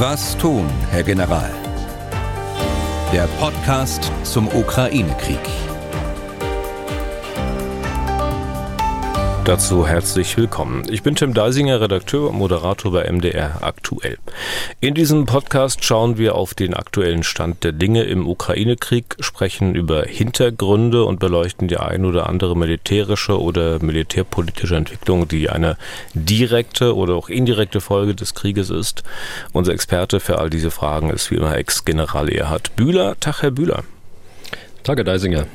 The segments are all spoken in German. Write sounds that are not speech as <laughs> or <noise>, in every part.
Was tun, Herr General? Der Podcast zum Ukraine-Krieg. Dazu herzlich willkommen. Ich bin Tim Deisinger, Redakteur und Moderator bei MDR Aktuell. In diesem Podcast schauen wir auf den aktuellen Stand der Dinge im Ukraine-Krieg, sprechen über Hintergründe und beleuchten die ein oder andere militärische oder militärpolitische Entwicklung, die eine direkte oder auch indirekte Folge des Krieges ist. Unser Experte für all diese Fragen ist wie immer Ex-General Erhard Bühler. Tag, Herr Bühler. Tage Deisinger.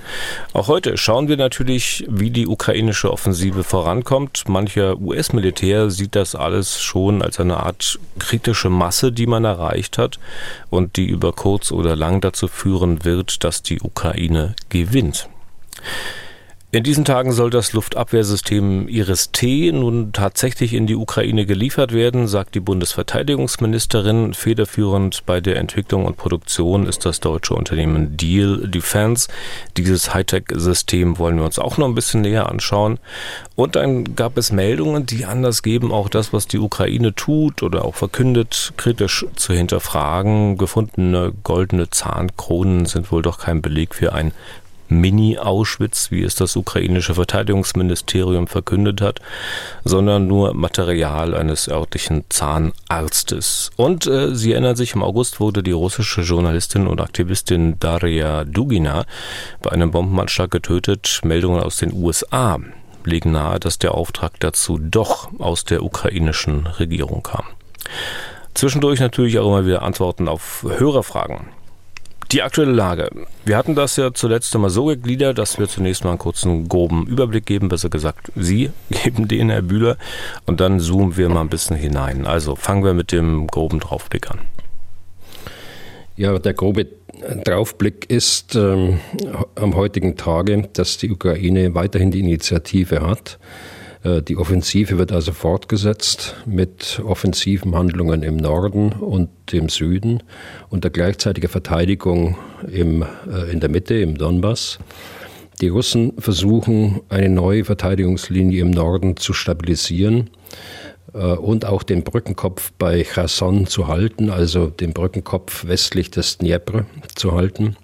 Auch heute schauen wir natürlich, wie die ukrainische Offensive vorankommt. Mancher US-Militär sieht das alles schon als eine Art kritische Masse, die man erreicht hat und die über kurz oder lang dazu führen wird, dass die Ukraine gewinnt. In diesen Tagen soll das Luftabwehrsystem Iris-T nun tatsächlich in die Ukraine geliefert werden, sagt die Bundesverteidigungsministerin. Federführend bei der Entwicklung und Produktion ist das deutsche Unternehmen Deal Defense. Dieses Hightech-System wollen wir uns auch noch ein bisschen näher anschauen. Und dann gab es Meldungen, die anders geben, auch das, was die Ukraine tut oder auch verkündet, kritisch zu hinterfragen. Gefundene goldene Zahnkronen sind wohl doch kein Beleg für ein Mini-Auschwitz, wie es das ukrainische Verteidigungsministerium verkündet hat, sondern nur Material eines örtlichen Zahnarztes. Und äh, Sie erinnern sich, im August wurde die russische Journalistin und Aktivistin Daria Dugina bei einem Bombenanschlag getötet. Meldungen aus den USA legen nahe, dass der Auftrag dazu doch aus der ukrainischen Regierung kam. Zwischendurch natürlich auch immer wieder Antworten auf Hörerfragen. Die aktuelle Lage. Wir hatten das ja zuletzt einmal so gegliedert, dass wir zunächst mal einen kurzen groben Überblick geben, besser gesagt, Sie <laughs> geben den, Herr Bühler, und dann zoomen wir mal ein bisschen hinein. Also fangen wir mit dem groben Draufblick an. Ja, der grobe Draufblick ist ähm, am heutigen Tage, dass die Ukraine weiterhin die Initiative hat die Offensive wird also fortgesetzt mit offensiven Handlungen im Norden und im Süden und der gleichzeitigen Verteidigung im, äh, in der Mitte, im Donbass. Die Russen versuchen, eine neue Verteidigungslinie im Norden zu stabilisieren äh, und auch den Brückenkopf bei Cherson zu halten, also den Brückenkopf westlich des Dnepr zu halten.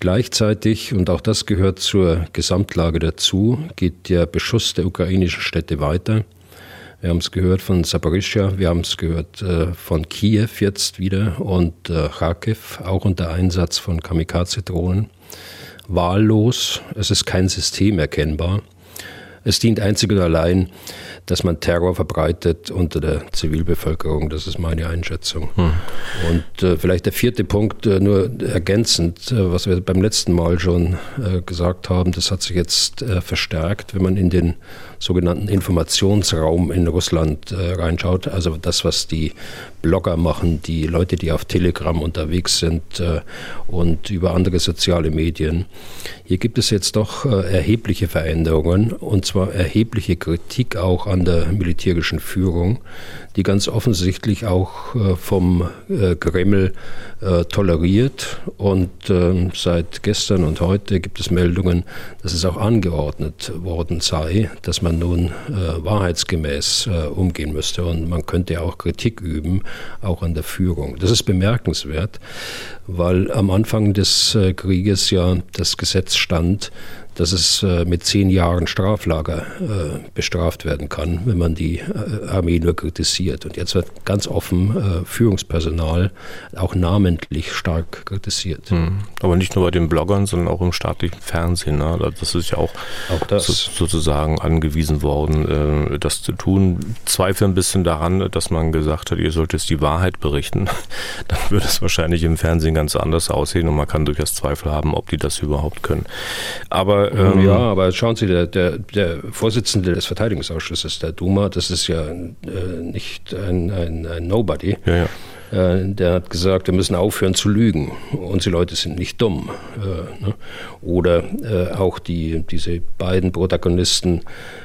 Gleichzeitig, und auch das gehört zur Gesamtlage dazu, geht der Beschuss der ukrainischen Städte weiter. Wir haben es gehört von Saporischja, wir haben es gehört äh, von Kiew jetzt wieder und äh, Kharkiv, auch unter Einsatz von Kamikaze-Drohnen. Wahllos, es ist kein System erkennbar. Es dient einzig und allein dass man Terror verbreitet unter der Zivilbevölkerung. Das ist meine Einschätzung. Hm. Und äh, vielleicht der vierte Punkt, äh, nur ergänzend, äh, was wir beim letzten Mal schon äh, gesagt haben, das hat sich jetzt äh, verstärkt, wenn man in den sogenannten Informationsraum in Russland äh, reinschaut. Also das, was die Blogger machen, die Leute, die auf Telegram unterwegs sind und über andere soziale Medien. Hier gibt es jetzt doch erhebliche Veränderungen und zwar erhebliche Kritik auch an der militärischen Führung, die ganz offensichtlich auch äh, vom äh, Kreml äh, toleriert. Und ähm, seit gestern und heute gibt es Meldungen, dass es auch angeordnet worden sei, dass man nun wahrheitsgemäß umgehen müsste. Und man könnte auch Kritik üben, auch an der Führung. Das ist bemerkenswert, weil am Anfang des Krieges ja das Gesetz stand, dass es äh, mit zehn Jahren Straflager äh, bestraft werden kann, wenn man die äh, Armee nur kritisiert. Und jetzt wird ganz offen Führungspersonal auch namentlich stark kritisiert. Hm. Aber nicht nur bei den Bloggern, sondern auch im staatlichen Fernsehen. Ne? Das ist ja auch, auch das. So, sozusagen angewiesen worden, das zu tun. Zweifel ein bisschen daran, dass man gesagt hat, ihr sollt jetzt die Wahrheit berichten. <laughs> Dann würde es wahrscheinlich im Fernsehen ganz anders aussehen und man kann durchaus Zweifel haben, ob die das überhaupt können. Aber ähm, ja, aber schauen Sie, der, der, der, Vorsitzende des Verteidigungsausschusses der Duma, das ist ja äh, nicht ein, ein, ein Nobody. Ja, ja. Äh, der hat gesagt, wir müssen aufhören zu lügen. Unsere Leute sind nicht dumm. Äh, ne? Oder äh, auch die, diese beiden Protagonisten,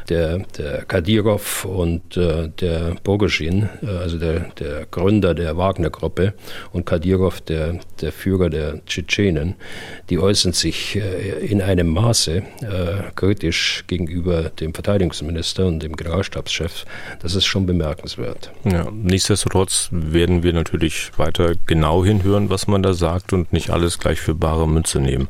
der, der Kadyrov und der Bogoschin, also der, der Gründer der Wagner-Gruppe und Kadyrov, der, der Führer der Tschetschenen, die äußern sich in einem Maße kritisch gegenüber dem Verteidigungsminister und dem Generalstabschef. Das ist schon bemerkenswert. Ja, nichtsdestotrotz werden wir natürlich weiter genau hinhören, was man da sagt und nicht alles gleich für bare Münze nehmen.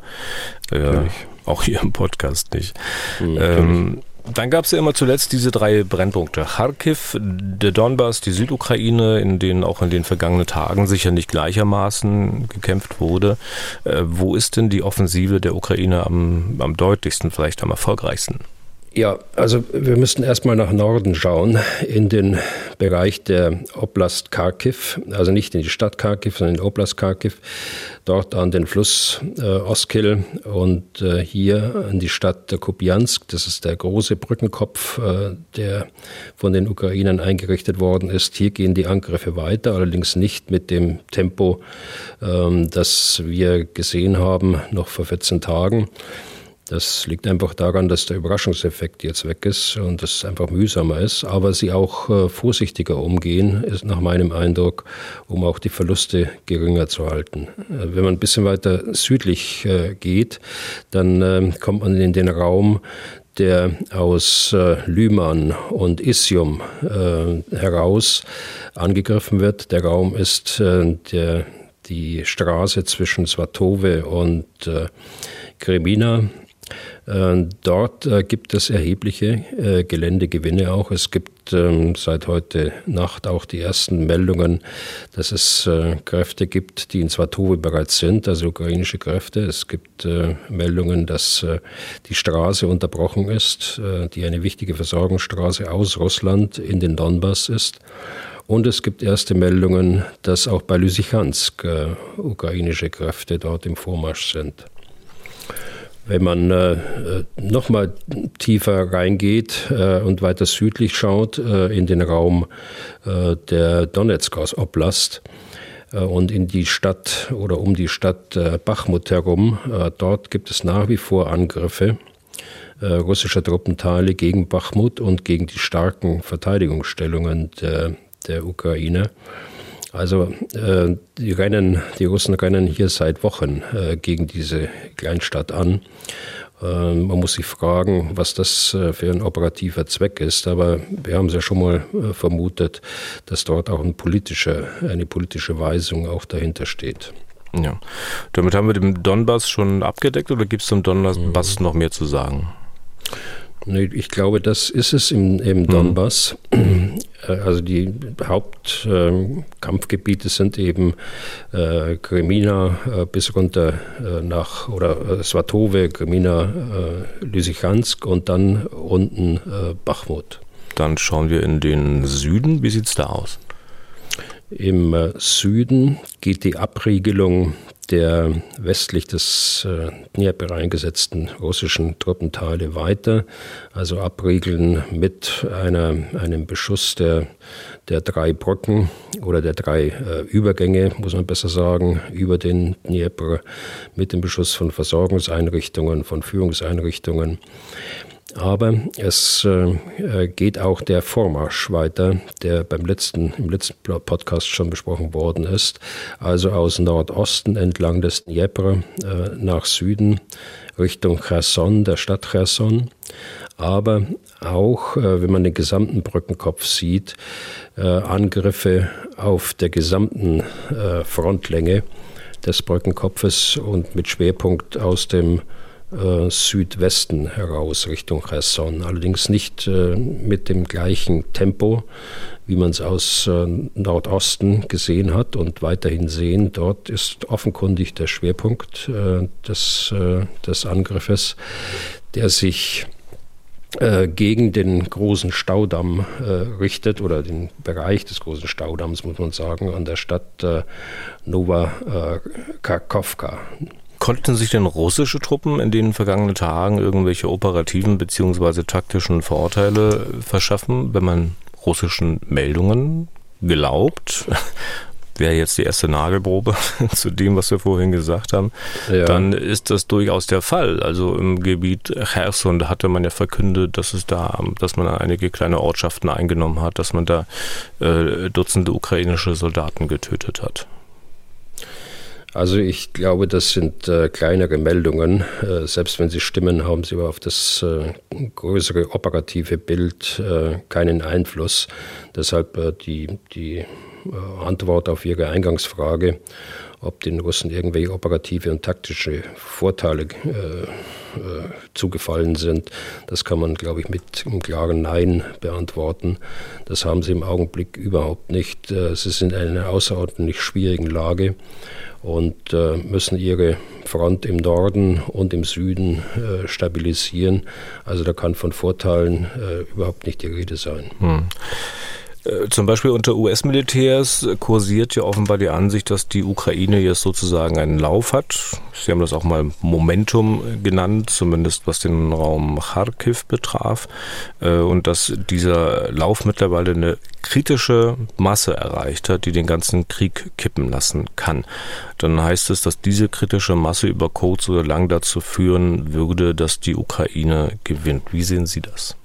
Äh, auch hier im Podcast nicht. Mhm, ähm, dann gab es ja immer zuletzt diese drei Brennpunkte. Kharkiv, der Donbass, die Südukraine, in denen auch in den vergangenen Tagen sicher nicht gleichermaßen gekämpft wurde. Äh, wo ist denn die Offensive der Ukraine am, am deutlichsten, vielleicht am erfolgreichsten? Ja, also wir müssten erstmal nach Norden schauen, in den Bereich der Oblast Kharkiv, also nicht in die Stadt Kharkiv, sondern in Oblast Kharkiv, dort an den Fluss äh, Oskil und äh, hier an die Stadt Kupiansk. Das ist der große Brückenkopf, äh, der von den Ukrainern eingerichtet worden ist. Hier gehen die Angriffe weiter, allerdings nicht mit dem Tempo, ähm, das wir gesehen haben, noch vor 14 Tagen. Das liegt einfach daran, dass der Überraschungseffekt jetzt weg ist und es einfach mühsamer ist, aber sie auch äh, vorsichtiger umgehen, ist nach meinem Eindruck, um auch die Verluste geringer zu halten. Äh, wenn man ein bisschen weiter südlich äh, geht, dann ähm, kommt man in den Raum, der aus äh, Lyman und Isium äh, heraus angegriffen wird. Der Raum ist äh, der, die Straße zwischen Svatove und äh, Kremina dort äh, gibt es erhebliche äh, Geländegewinne auch. Es gibt ähm, seit heute Nacht auch die ersten Meldungen, dass es Kräfte gibt, die in Svatove bereits sind, also ukrainische Kräfte. Es gibt Meldungen, dass die Straße unterbrochen ist, die eine wichtige Versorgungsstraße aus Russland in den Donbass ist. Und es gibt erste Meldungen, dass auch bei Lysychansk ukrainische Kräfte dort im Vormarsch sind. Wenn man äh, äh noch mal tiefer reingeht äh, und weiter südlich schaut äh, in den Raum äh, der Donetsk Oblast äh, und in die Stadt oder um die Stadt Bachmut herum, dort gibt es nach wie vor Angriffe russischer Truppenteile gegen Bachmut und gegen die starken Verteidigungsstellungen der, der Ukraine. Also äh, die rennen, die Russen rennen hier seit Wochen äh, gegen diese Kleinstadt an. Äh, man muss sich fragen, was das äh, für ein operativer Zweck ist. Aber wir haben es ja schon mal äh, vermutet, dass dort auch ein politische, eine politische Weisung auch dahinter steht. Ja, damit haben wir den Donbass schon abgedeckt oder gibt es zum Donbass mhm. noch mehr zu sagen? Ich glaube, das ist es im, im mhm. Donbass. Mhm. Also die Hauptkampfgebiete äh, sind eben äh, Kremina äh, bis runter äh, nach, oder äh, Svatove, Kremina, äh, Lysychansk und dann unten äh, Bachmut. Dann schauen wir in den Süden. Wie sieht es da aus? Im Süden geht die Abriegelung der westlich des äh, Dnieper eingesetzten russischen Truppenteile weiter, also abriegeln mit einer, einem Beschuss der, der drei Brücken oder der drei äh, Übergänge, muss man besser sagen, über den Dnieper mit dem Beschuss von Versorgungseinrichtungen, von Führungseinrichtungen. Aber es äh, geht auch der Vormarsch weiter, der beim letzten, im letzten Podcast schon besprochen worden ist. Also aus Nordosten entlang des Dnieper äh, nach Süden Richtung Cherson, der Stadt Cherson. Aber auch, äh, wenn man den gesamten Brückenkopf sieht, äh, Angriffe auf der gesamten äh, Frontlänge des Brückenkopfes und mit Schwerpunkt aus dem äh, Südwesten heraus Richtung Cherson. Allerdings nicht äh, mit dem gleichen Tempo, wie man es aus äh, Nordosten gesehen hat und weiterhin sehen. Dort ist offenkundig der Schwerpunkt äh, des, äh, des Angriffes, der sich äh, gegen den großen Staudamm richtet oder den Bereich des großen Staudamms, muss man sagen, an der Stadt Nova Karkovka. Konnten sich denn russische Truppen in den vergangenen Tagen irgendwelche operativen bzw. taktischen Vorteile verschaffen, wenn man russischen Meldungen glaubt? <laughs> Wäre jetzt die erste Nagelprobe <laughs> zu dem, was wir vorhin gesagt haben, ja. dann ist das durchaus der Fall. Also im Gebiet Cherson, hatte man ja verkündet, dass es da, dass man einige kleine Ortschaften eingenommen hat, dass man da äh, Dutzende ukrainische Soldaten getötet hat. Also ich glaube, das sind äh, kleinere Meldungen. Äh, selbst wenn sie stimmen, haben sie aber auf das äh, größere operative Bild äh, keinen Einfluss. Deshalb äh, die, die Antwort auf Ihre Eingangsfrage, ob den Russen irgendwelche operative und taktische Vorteile äh, äh, zugefallen sind, das kann man, glaube ich, mit einem klaren Nein beantworten. Das haben sie im Augenblick überhaupt nicht. Äh, sie sind in einer außerordentlich schwierigen Lage und äh, müssen ihre Front im Norden und im Süden stabilisieren. Also da kann von Vorteilen überhaupt nicht die Rede sein. Hm. Äh, zum Beispiel unter US-Militärs kursiert ja offenbar die Ansicht, dass die Ukraine jetzt sozusagen einen Lauf hat. Sie haben das auch mal Momentum genannt, zumindest was den Raum Kharkiv betraf. Äh, und dass dieser Lauf mittlerweile eine kritische Masse erreicht hat, die den ganzen Krieg kippen lassen kann. Dann heißt es, dass diese kritische Masse über kurz oder lang dazu führen würde, dass die Ukraine gewinnt. Wie sehen Sie das?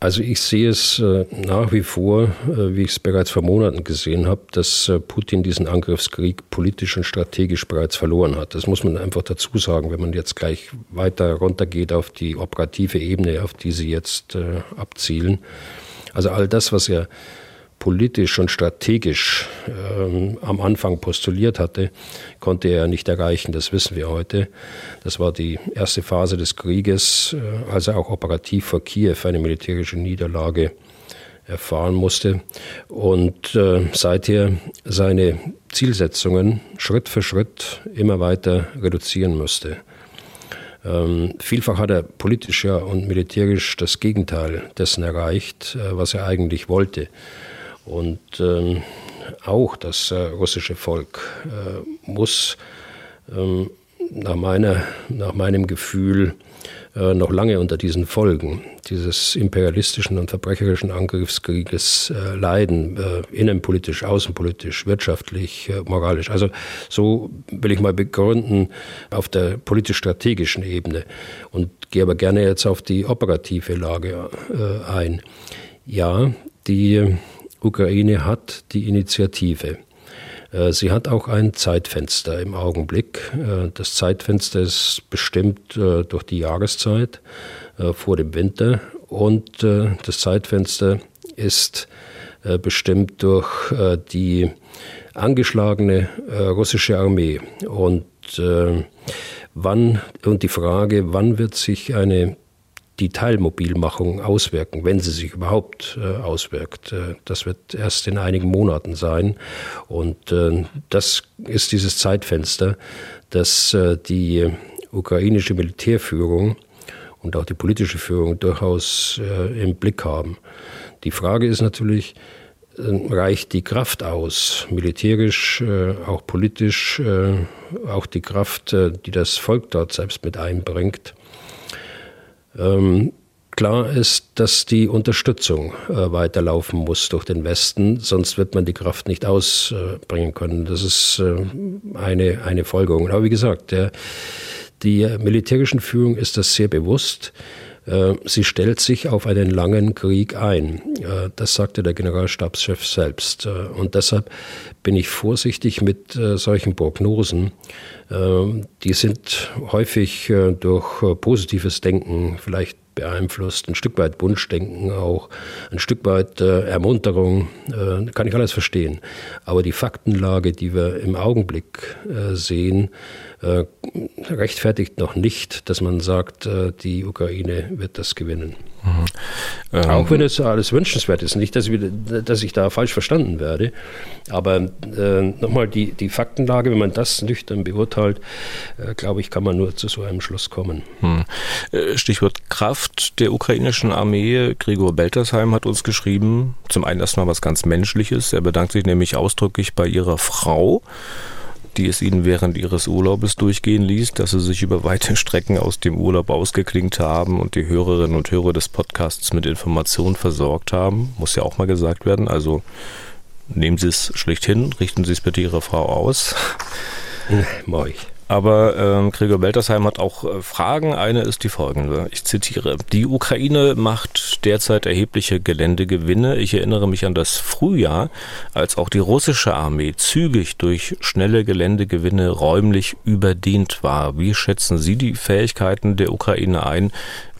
Also ich sehe es äh, nach wie vor, äh, wie ich es bereits vor Monaten gesehen habe, dass äh, Putin diesen Angriffskrieg politisch und strategisch bereits verloren hat. Das muss man einfach dazu sagen, wenn man jetzt gleich weiter runtergeht auf die operative Ebene, auf die sie jetzt abzielen. Also all das, was er politisch und strategisch ähm, am Anfang postuliert hatte, konnte er nicht erreichen. Das wissen wir heute. Das war die erste Phase des Krieges, äh, als er auch operativ vor Kiew eine militärische Niederlage erfahren musste und äh, seither seine Zielsetzungen Schritt für Schritt immer weiter reduzieren musste. Ähm, vielfach hat er politisch und militärisch das Gegenteil dessen erreicht, äh, was er eigentlich wollte. Und ähm, auch das äh, russische Volk äh, muss ähm, nach, meiner, nach meinem Gefühl äh, noch lange unter diesen Folgen dieses imperialistischen und verbrecherischen Angriffskrieges äh, leiden, äh, innenpolitisch, außenpolitisch, wirtschaftlich, äh, moralisch. Also so will ich mal begründen auf der politisch-strategischen Ebene und gehe aber gerne jetzt auf die operative Lage äh, ein. Ja, die Ukraine hat die Initiative. Äh, sie hat auch ein Zeitfenster im Augenblick. Äh, das Zeitfenster ist bestimmt äh, durch die Jahreszeit vor dem Winter und das Zeitfenster ist bestimmt durch die angeschlagene russische Armee und wann und die Frage, wann wird sich eine die Teilmobilmachung auswirken, wenn sie sich überhaupt äh, auswirkt. Äh, das wird erst in einigen Monaten sein. Und äh, das ist dieses Zeitfenster, das äh, die ukrainische Militärführung und auch die politische Führung durchaus äh, im Blick haben. Die Frage ist natürlich, reicht die Kraft aus, militärisch, auch politisch, auch die Kraft, die das Volk dort selbst mit einbringt, ähm, klar ist, dass die Unterstützung äh, weiterlaufen muss durch den Westen, sonst wird man die Kraft nicht ausbringen können. Das ist äh, eine, eine Folgerung. Aber wie gesagt, der, die militärischen Führung ist das sehr bewusst. Äh, sie stellt sich auf einen langen Krieg ein. Äh, das sagte der Generalstabschef selbst. Äh, und deshalb bin ich vorsichtig mit solchen Prognosen. Die sind häufig durch positives Denken vielleicht beeinflusst, ein Stück weit Wunschdenken auch, ein Stück weit Ermunterung, kann ich alles verstehen. Aber die Faktenlage, die wir im Augenblick sehen, äh, rechtfertigt noch nicht, dass man sagt, äh, die Ukraine wird das gewinnen. Mhm. Ähm, Auch wenn es alles wünschenswert ist. Nicht, dass, wir, dass ich da falsch verstanden werde. Aber äh, nochmal die, die Faktenlage, wenn man das nüchtern beurteilt, äh, glaube ich, kann man nur zu so einem Schluss kommen. Hm. Äh, Stichwort Kraft der ukrainischen Armee. Gregor Beltersheim hat uns geschrieben, zum einen erstmal was ganz Menschliches. Er bedankt sich nämlich ausdrücklich bei ihrer Frau die es ihnen während ihres Urlaubes durchgehen ließ, dass sie sich über weite Strecken aus dem Urlaub ausgeklingt haben und die Hörerinnen und Hörer des Podcasts mit Informationen versorgt haben. Muss ja auch mal gesagt werden. Also nehmen Sie es schlicht hin, richten Sie es bitte Ihrer Frau aus. <laughs> Mach ich. Aber ähm, Gregor Beltersheim hat auch äh, Fragen. Eine ist die folgende. Ich zitiere. Die Ukraine macht derzeit erhebliche Geländegewinne. Ich erinnere mich an das Frühjahr, als auch die russische Armee zügig durch schnelle Geländegewinne räumlich überdehnt war. Wie schätzen Sie die Fähigkeiten der Ukraine ein,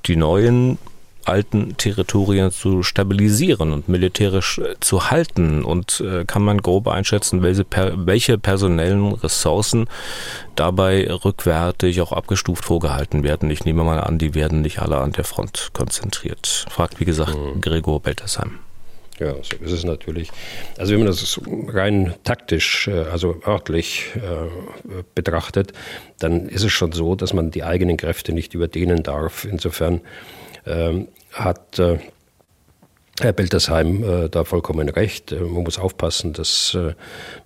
die neuen alten Territorien zu stabilisieren und militärisch äh, zu halten? Und äh, kann man grob einschätzen, welche, welche personellen Ressourcen dabei rückwärtig auch abgestuft vorgehalten werden? Ich nehme mal an, die werden nicht alle an der Front konzentriert. Fragt, wie gesagt, mhm. Gregor Beltersheim. Ja, so ist es natürlich. Also wenn man das rein taktisch, äh, also örtlich äh, betrachtet, dann ist es schon so, dass man die eigenen Kräfte nicht überdehnen darf. Insofern hat äh, Herr Beltersheim äh, da vollkommen recht. Äh, man muss aufpassen, dass äh,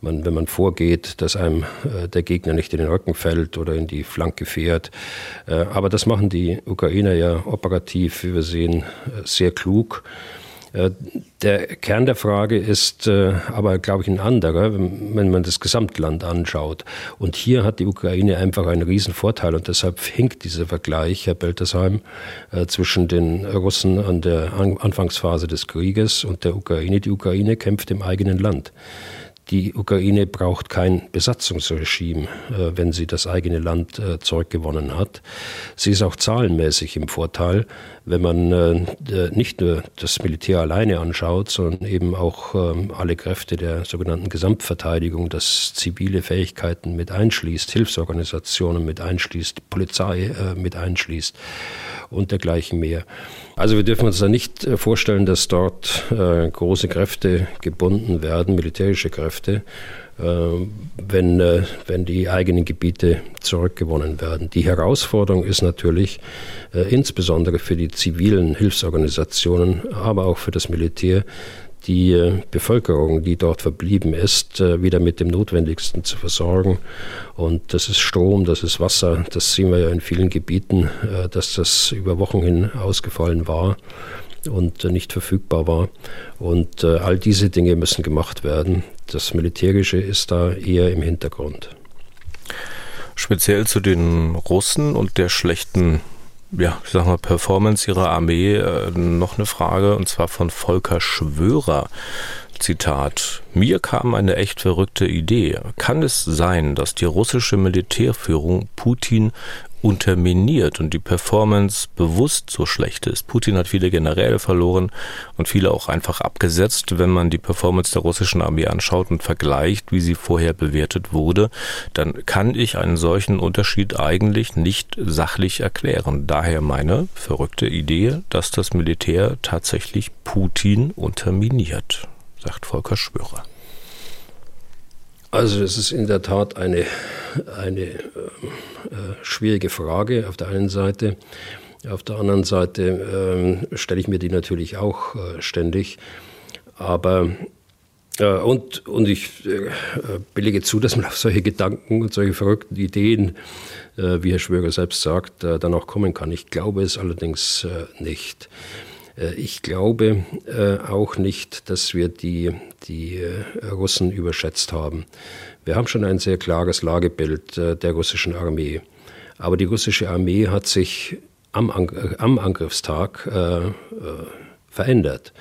man, wenn man vorgeht, dass einem äh, der Gegner nicht in den Rücken fällt oder in die Flanke fährt. aber das machen die Ukrainer ja operativ, wie wir sehen, sehr klug. Äh, der Kern der Frage ist äh, aber, glaube ich, ein anderer, wenn man das Gesamtland anschaut. Und hier hat die Ukraine einfach einen riesen Vorteil und deshalb hinkt dieser Vergleich, Herr Beltersheim, äh, zwischen den Russen an der Anfangsphase des Krieges und der Ukraine. Die Ukraine kämpft im eigenen Land. Die Ukraine braucht kein Besatzungsregime, wenn sie das eigene Land zurückgewonnen hat. Sie ist auch zahlenmäßig im Vorteil, wenn man äh, nicht nur das Militär alleine anschaut, sondern eben auch ähm, alle Kräfte der sogenannten Gesamtverteidigung, das zivile Fähigkeiten mit einschließt, Hilfsorganisationen mit einschließt, Polizei mit einschließt und dergleichen mehr. Also wir dürfen uns da nicht äh, vorstellen, dass dort äh, große Kräfte gebunden werden, militärische Kräfte, äh, wenn, äh, wenn die eigenen Gebiete zurückgewonnen werden. Die Herausforderung ist natürlich äh, insbesondere für die zivilen Hilfsorganisationen, aber auch für das Militär, die äh, Bevölkerung, die dort verblieben ist, äh, wieder mit dem Notwendigsten zu versorgen. Und das ist Strom, das ist Wasser, das sehen wir ja in vielen Gebieten, äh, dass das über Wochen hin ausgefallen war und nicht verfügbar war. Und all diese Dinge müssen gemacht werden. Das Militärische ist da eher im Hintergrund. Speziell zu den Russen und der schlechten ja, ich sag mal, Performance ihrer Armee äh, noch eine Frage, und zwar von Volker Schwörer. Zitat. Mir kam eine echt verrückte Idee. Kann es sein, dass die russische Militärführung Putin unterminiert und die Performance bewusst so schlecht ist. Putin hat viele Generäle verloren und viele auch einfach abgesetzt. Wenn man die Performance der russischen Armee anschaut und vergleicht, wie sie vorher bewertet wurde, dann kann ich einen solchen Unterschied eigentlich nicht sachlich erklären. Daher meine verrückte Idee, dass das Militär tatsächlich Putin unterminiert, sagt Volker Schwörer. Also das ist in der Tat eine, eine äh, äh, schwierige Frage auf der einen Seite. Auf der anderen Seite äh, stelle ich mir die natürlich auch äh, ständig. Aber äh, und, und ich äh, billige zu, dass man auf solche Gedanken und solche verrückten Ideen, wie Herr Schwöger selbst sagt, dann auch kommen kann. Ich glaube es allerdings nicht. Äh, ich glaube äh, auch nicht, dass wir die, die äh, Russen überschätzt haben. Wir haben schon ein sehr klares Lagebild der russischen Armee. Aber die russische Armee hat sich am, am Angriffstag verändert.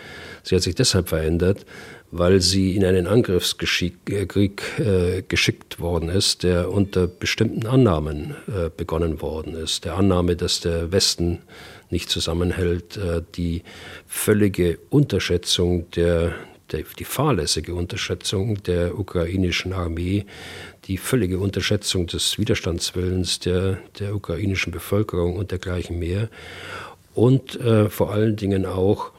Sie hat sich deshalb verändert, weil sie in einen Angriffskrieg äh, geschickt worden ist, der unter bestimmten Annahmen äh, begonnen worden ist. Der Annahme, dass der Westen nicht zusammenhält, äh, die völlige Unterschätzung der, die fahrlässige Unterschätzung der ukrainischen Armee, die völlige Unterschätzung des Widerstandswillens der, der ukrainischen Bevölkerung und dergleichen mehr. Und äh, vor allen Dingen auch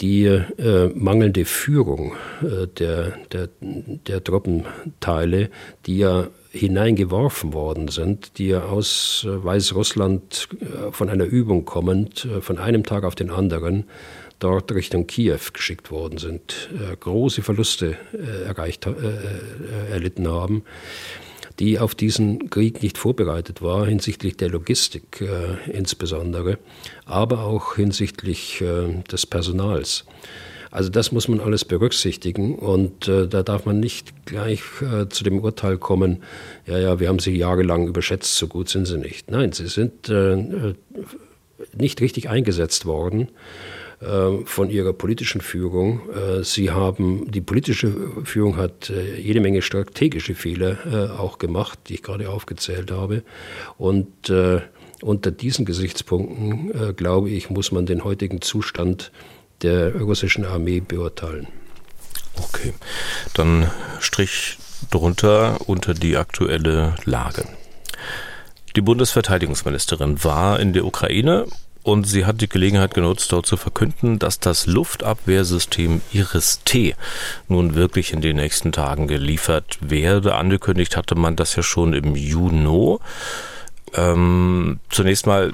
die äh, mangelnde Führung äh, der, der, der Truppenteile, die ja hineingeworfen worden sind, die aus äh, Weißrussland äh, von einer Übung kommend, äh, von einem Tag auf den anderen, dort Richtung Kiew geschickt worden sind, große Verluste erreicht, erlitten haben, die auf diesen Krieg nicht vorbereitet war, hinsichtlich der Logistik insbesondere, aber auch hinsichtlich des Personals. Also das muss man alles berücksichtigen und äh, da darf man nicht gleich äh, zu dem Urteil kommen, ja, ja, wir haben sie jahrelang überschätzt, so gut sind sie nicht. Nein, sie sind äh, äh nicht richtig eingesetzt worden äh, von ihrer politischen Führung. Äh, sie haben, die politische Führung hat jede Menge strategische Fehler auch gemacht, die ich gerade aufgezählt habe. Und unter diesen Gesichtspunkten, glaube ich, muss man den heutigen Zustand der russischen Armee beurteilen. Okay, dann Strich drunter unter die aktuelle Lage. Die Bundesverteidigungsministerin war in der Ukraine und sie hat die Gelegenheit genutzt, dort zu verkünden, dass das Luftabwehrsystem Iris-T nun wirklich in den nächsten Tagen geliefert werde. Angekündigt hatte man das ja schon im Juni. Ähm, zunächst mal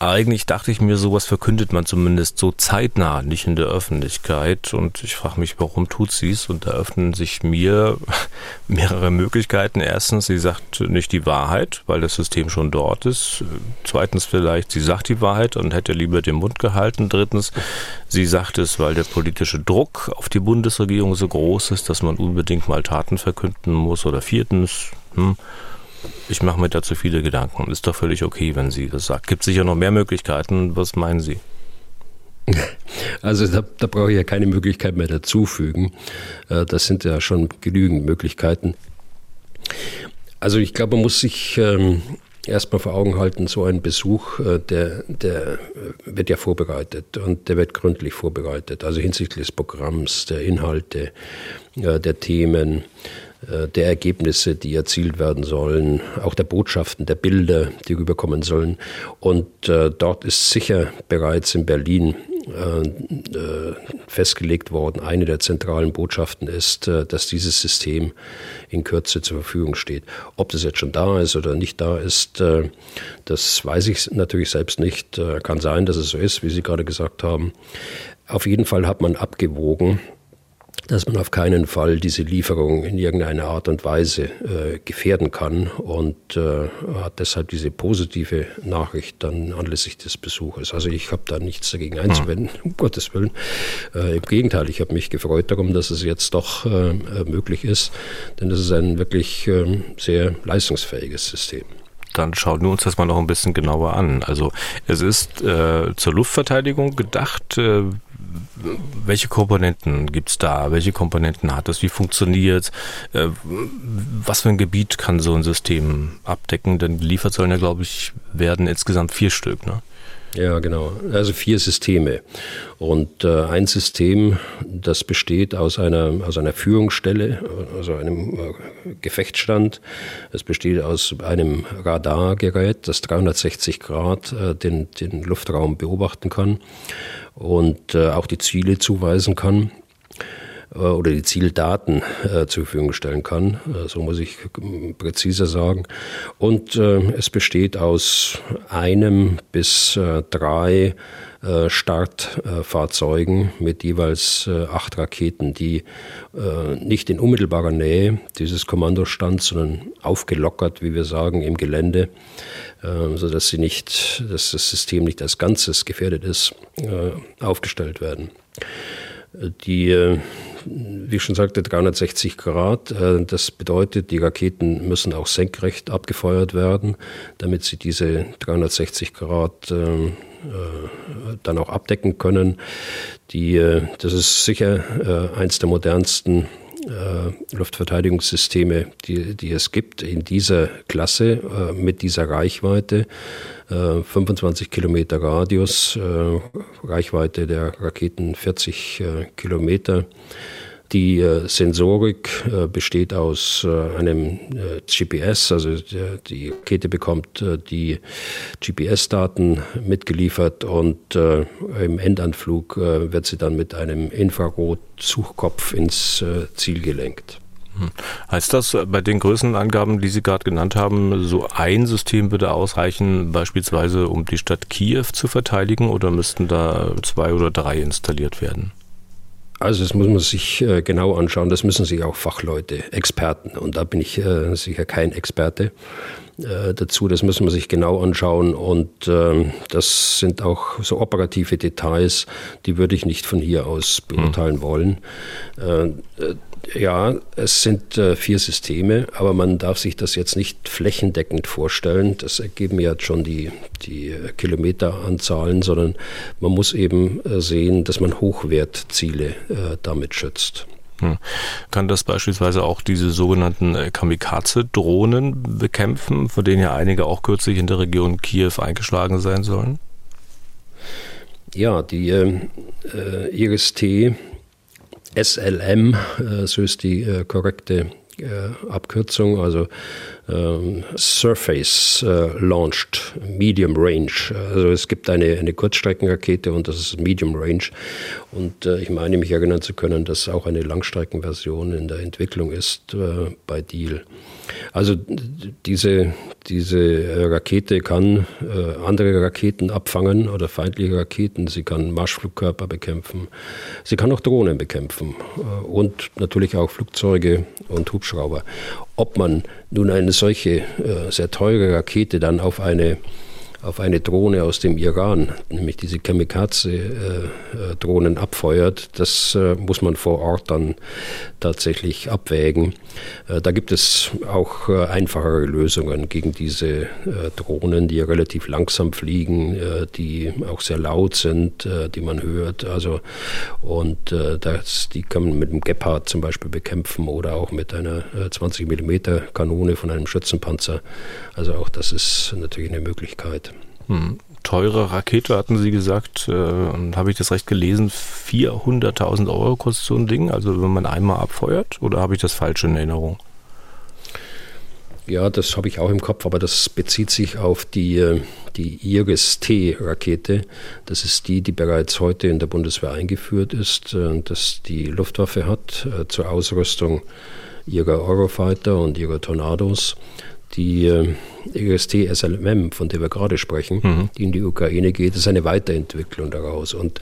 eigentlich dachte ich mir, sowas verkündet man zumindest so zeitnah, nicht in der Öffentlichkeit. Und ich frage mich, warum tut sie es? Und da öffnen sich mir <laughs> mehrere Möglichkeiten. Erstens, sie sagt nicht die Wahrheit, weil das System schon dort ist. Zweitens vielleicht, sie sagt die Wahrheit und hätte lieber den Mund gehalten. Drittens, sie sagt es, weil der politische Druck auf die Bundesregierung so groß ist, dass man unbedingt mal Taten verkünden muss. Oder viertens, hm, ich mache mir dazu viele Gedanken. Ist doch völlig okay, wenn sie das sagt. Gibt sicher noch mehr Möglichkeiten. Was meinen Sie? <laughs> Also da, da brauche ich ja keine Möglichkeit mehr dazufügen. Äh, das sind ja schon genügend Möglichkeiten. Also ich glaube, man muss sich ähm, erstmal vor Augen halten, so ein Besuch, äh, der, der äh, wird ja vorbereitet und der wird gründlich vorbereitet. Also hinsichtlich des Programms, der Inhalte, der Themen, der Ergebnisse, die erzielt werden sollen, auch der Botschaften, der Bilder, die rüberkommen sollen. Und äh, dort ist sicher bereits in Berlin äh, äh, festgelegt worden. Eine der zentralen Botschaften ist, äh, dass dieses System in Kürze zur Verfügung steht. Ob das jetzt schon da ist oder nicht da ist, äh, das weiß ich natürlich selbst nicht. Kann sein, dass es so ist, wie Sie gerade gesagt haben. Auf jeden Fall hat man abgewogen, dass man auf keinen Fall diese Lieferung in irgendeiner Art und Weise äh, gefährden kann und äh, hat deshalb diese positive Nachricht dann anlässlich des Besuches. Also ich habe da nichts dagegen einzuwenden, hm. um Gottes Willen. Äh, Im Gegenteil, ich habe mich gefreut darum, dass es jetzt doch äh, möglich ist, denn das ist ein wirklich ähm, sehr leistungsfähiges System dann schauen wir uns das mal noch ein bisschen genauer an. Also es ist äh, zur Luftverteidigung gedacht. Äh, welche Komponenten gibt es da? Welche Komponenten hat es? Wie funktioniert äh, Was für ein Gebiet kann so ein System abdecken? Denn geliefert sollen ja, glaube ich, werden insgesamt vier Stück. Ne? Ja, genau. Also vier Systeme. Und äh, ein System, das besteht aus einer, aus einer Führungsstelle, also einem äh, Gefechtsstand. Es besteht aus einem Radargerät, das 360 Grad äh, den, den Luftraum beobachten kann und äh, auch die Ziele zuweisen kann oder die Zieldaten äh, zur Verfügung stellen kann. Äh, so muss ich präziser sagen. Und äh, es besteht aus einem bis äh, drei äh, Startfahrzeugen mit jeweils acht Raketen, die nicht in unmittelbarer Nähe dieses Kommandostands, sondern aufgelockert, wie wir sagen, im Gelände, sodass sie nicht, dass das System nicht als Ganzes gefährdet ist, aufgestellt werden. Die wie ich schon sagte, 360 Grad. Äh, das bedeutet, die Raketen müssen auch senkrecht abgefeuert werden, damit sie diese 360 Grad ähm, äh, dann auch abdecken können. Die, äh, das ist sicher eins der modernsten Luftverteidigungssysteme, die, die es gibt in dieser Klasse mit dieser Reichweite. 25 Kilometer Radius, Reichweite der Raketen 40 Kilometer. Die äh, Sensorik äh, besteht aus äh, einem GPS, also die Rakete bekommt die GPS-Daten mitgeliefert und im Endanflug wird sie dann mit einem Infrarot-Suchkopf ins Ziel gelenkt. Hm. Heißt das bei den Größenangaben, die Sie gerade genannt haben, so ein System würde ausreichen, beispielsweise um die Stadt Kiew zu verteidigen, oder müssten da zwei oder drei installiert werden? Also das muss man sich äh, genau anschauen. Das müssen sich auch Fachleute, Experten. Und da bin ich äh, sicher kein Experte äh, dazu. Das müssen wir sich genau anschauen. Und ähm, das sind auch so operative Details, die würde ich nicht von hier aus beurteilen hm. wollen. Ja, es sind äh, vier Systeme, aber man darf sich das jetzt nicht flächendeckend vorstellen. Das ergeben ja schon die, die Kilometeranzahlen, sondern man muss eben äh, sehen, dass man Hochwertziele äh, damit schützt. Hm. Kann das beispielsweise auch diese sogenannten äh, Kamikaze-Drohnen bekämpfen, von denen ja einige auch kürzlich in der Region Kiew eingeschlagen sein sollen? Ja, die äh, äh IRIS-T SLM, äh, so ist die äh, korrekte äh, Abkürzung, also Surface äh, Launched Medium Range. Also es gibt eine, eine Kurzstreckenrakete und das ist Medium Range. Und äh, ich meine mich erinnern zu können, dass auch eine Langstreckenversion in der Entwicklung ist äh, bei Deal. Also diese, diese Rakete kann äh, andere Raketen abfangen oder feindliche Raketen. Sie kann Marschflugkörper bekämpfen. Sie kann auch Drohnen bekämpfen äh, und natürlich auch Flugzeuge und Hubschrauber. Ob man nun eine solche äh, sehr teure Rakete dann auf eine auf eine Drohne aus dem Iran, nämlich diese Kamikaze-Drohnen abfeuert, das äh, muss man vor Ort dann tatsächlich abwägen. Äh, da gibt es auch äh, einfachere Lösungen gegen diese Drohnen, die relativ langsam fliegen, die auch sehr laut sind, die man hört. Also, und das, die kann man mit einem Gepard zum Beispiel bekämpfen oder auch mit einer 20 mm Kanone von einem Schützenpanzer. Also auch das ist natürlich eine Möglichkeit. Hm. Teure Rakete, hatten Sie gesagt, äh, habe ich das recht gelesen, 400.000 Euro kostet so ein Ding, also wenn man einmal abfeuert, oder habe ich das falsch in Erinnerung? Ja, das habe ich auch im Kopf, aber das bezieht sich auf die, äh, die Iris-T-Rakete. Das ist die, die bereits heute in der Bundeswehr eingeführt ist, äh, dass die Luftwaffe hat äh, zur Ausrüstung ihrer Eurofighter und ihrer Tornados die äh, EST SLM, von der wir gerade sprechen, mhm. die in die Ukraine geht, ist eine Weiterentwicklung daraus. Und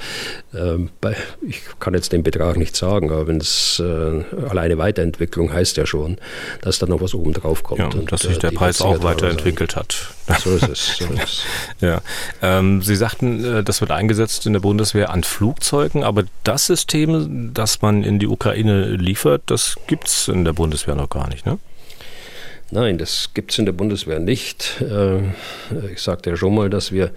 ähm, bei, ich kann jetzt den Betrag nicht sagen, aber wenn es äh, alleine Weiterentwicklung heißt ja schon, dass da noch was oben drauf kommt. Ja, und dass sich äh, der Preis auch weiterentwickelt hat. So ist es. So ist es. <laughs> ja. Ähm, Sie sagten, äh, das wird eingesetzt in der Bundeswehr an Flugzeugen, aber das System, das man in die Ukraine liefert, das gibt es in der Bundeswehr noch gar nicht, ne? Nein, das gibt es in der Bundeswehr nicht. Äh, ich sagte ja schon mal, dass wir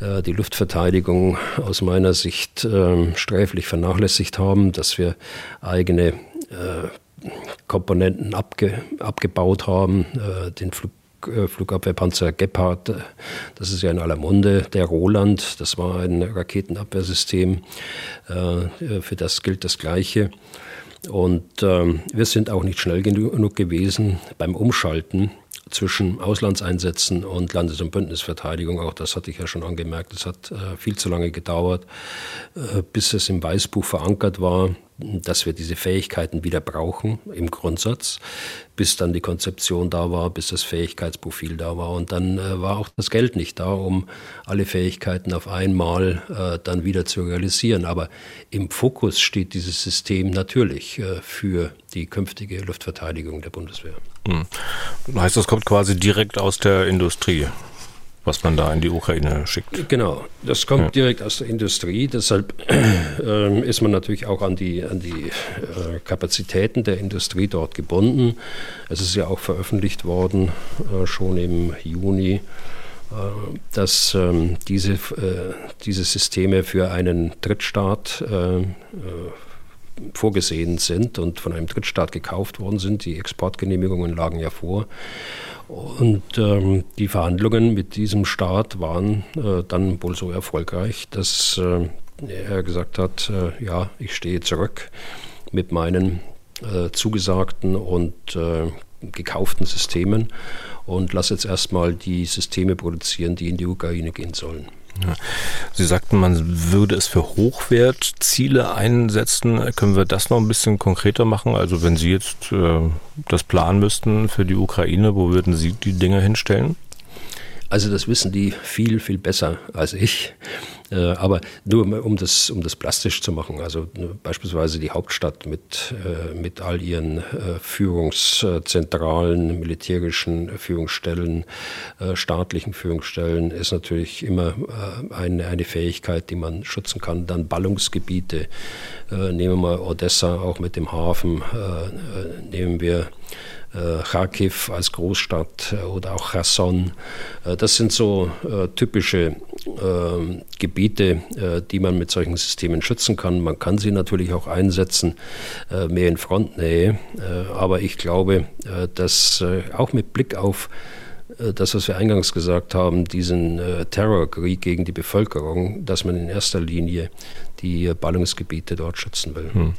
äh, die Luftverteidigung aus meiner Sicht ähm, sträflich vernachlässigt haben, dass wir eigene äh, Komponenten abge, abgebaut haben, den Flug Flugabwehrpanzer Gepard, das ist ja in aller Munde. Der Roland, das war ein Raketenabwehrsystem, für das gilt das Gleiche. Und ähm, wir sind auch nicht schnell genug gewesen beim Umschalten zwischen Auslandseinsätzen und Landes- und Bündnisverteidigung. Auch das hatte ich ja schon angemerkt. Es hat äh, viel zu lange gedauert, äh, bis es im Weißbuch verankert war, dass wir diese Fähigkeiten wieder brauchen im Grundsatz, bis dann die Konzeption da war, bis das Fähigkeitsprofil da war. Und dann äh, war auch das Geld nicht da, um alle Fähigkeiten auf einmal äh, dann wieder zu realisieren. Aber im Fokus steht dieses System natürlich äh, für die künftige Luftverteidigung der Bundeswehr. Hm. Heißt, das kommt quasi direkt aus der Industrie? Was man da in die Ukraine schickt. Genau, das kommt ja. direkt aus der Industrie. Deshalb äh, ist man natürlich auch an die, an die äh, Kapazitäten der Industrie dort gebunden. Es ist ja auch veröffentlicht worden, äh, schon im Juni, äh, dass ähm, diese, äh, diese Systeme für einen Drittstaat äh, vorgesehen sind und von einem Drittstaat gekauft worden sind. Die Exportgenehmigungen lagen ja vor. Und ähm, die Verhandlungen mit diesem Staat waren äh, dann wohl so erfolgreich, dass äh, er gesagt hat, äh, ja, ich stehe zurück mit meinen äh, zugesagten und äh, gekauften Systemen und lasse jetzt erstmal die Systeme produzieren, die in die Ukraine gehen sollen. Sie sagten, man würde es für Hochwertziele einsetzen. Können wir das noch ein bisschen konkreter machen? Also wenn Sie jetzt äh, das planen müssten für die Ukraine, wo würden Sie die Dinge hinstellen? Also das wissen die viel, viel besser als ich. Äh, aber nur um das, um das plastisch zu machen, also beispielsweise die Hauptstadt mit, äh, mit all ihren äh, Führungszentralen, militärischen Führungsstellen, staatlichen Führungsstellen ist natürlich immer eine, eine Fähigkeit, die man schützen kann. Dann Ballungsgebiete, nehmen wir mal Odessa auch mit dem Hafen, nehmen wir äh, Kharkiv als Großstadt äh, oder auch Cherson. Äh, das sind so äh, typische ähm, Gebiete, äh, die man mit solchen Systemen schützen kann. Man kann sie natürlich auch einsetzen, äh, mehr in Frontnähe. aber ich glaube, dass auch mit Blick auf das, was wir eingangs gesagt haben, diesen Terrorkrieg gegen die Bevölkerung, dass man in erster Linie die Ballungsgebiete dort schützen will. Hm.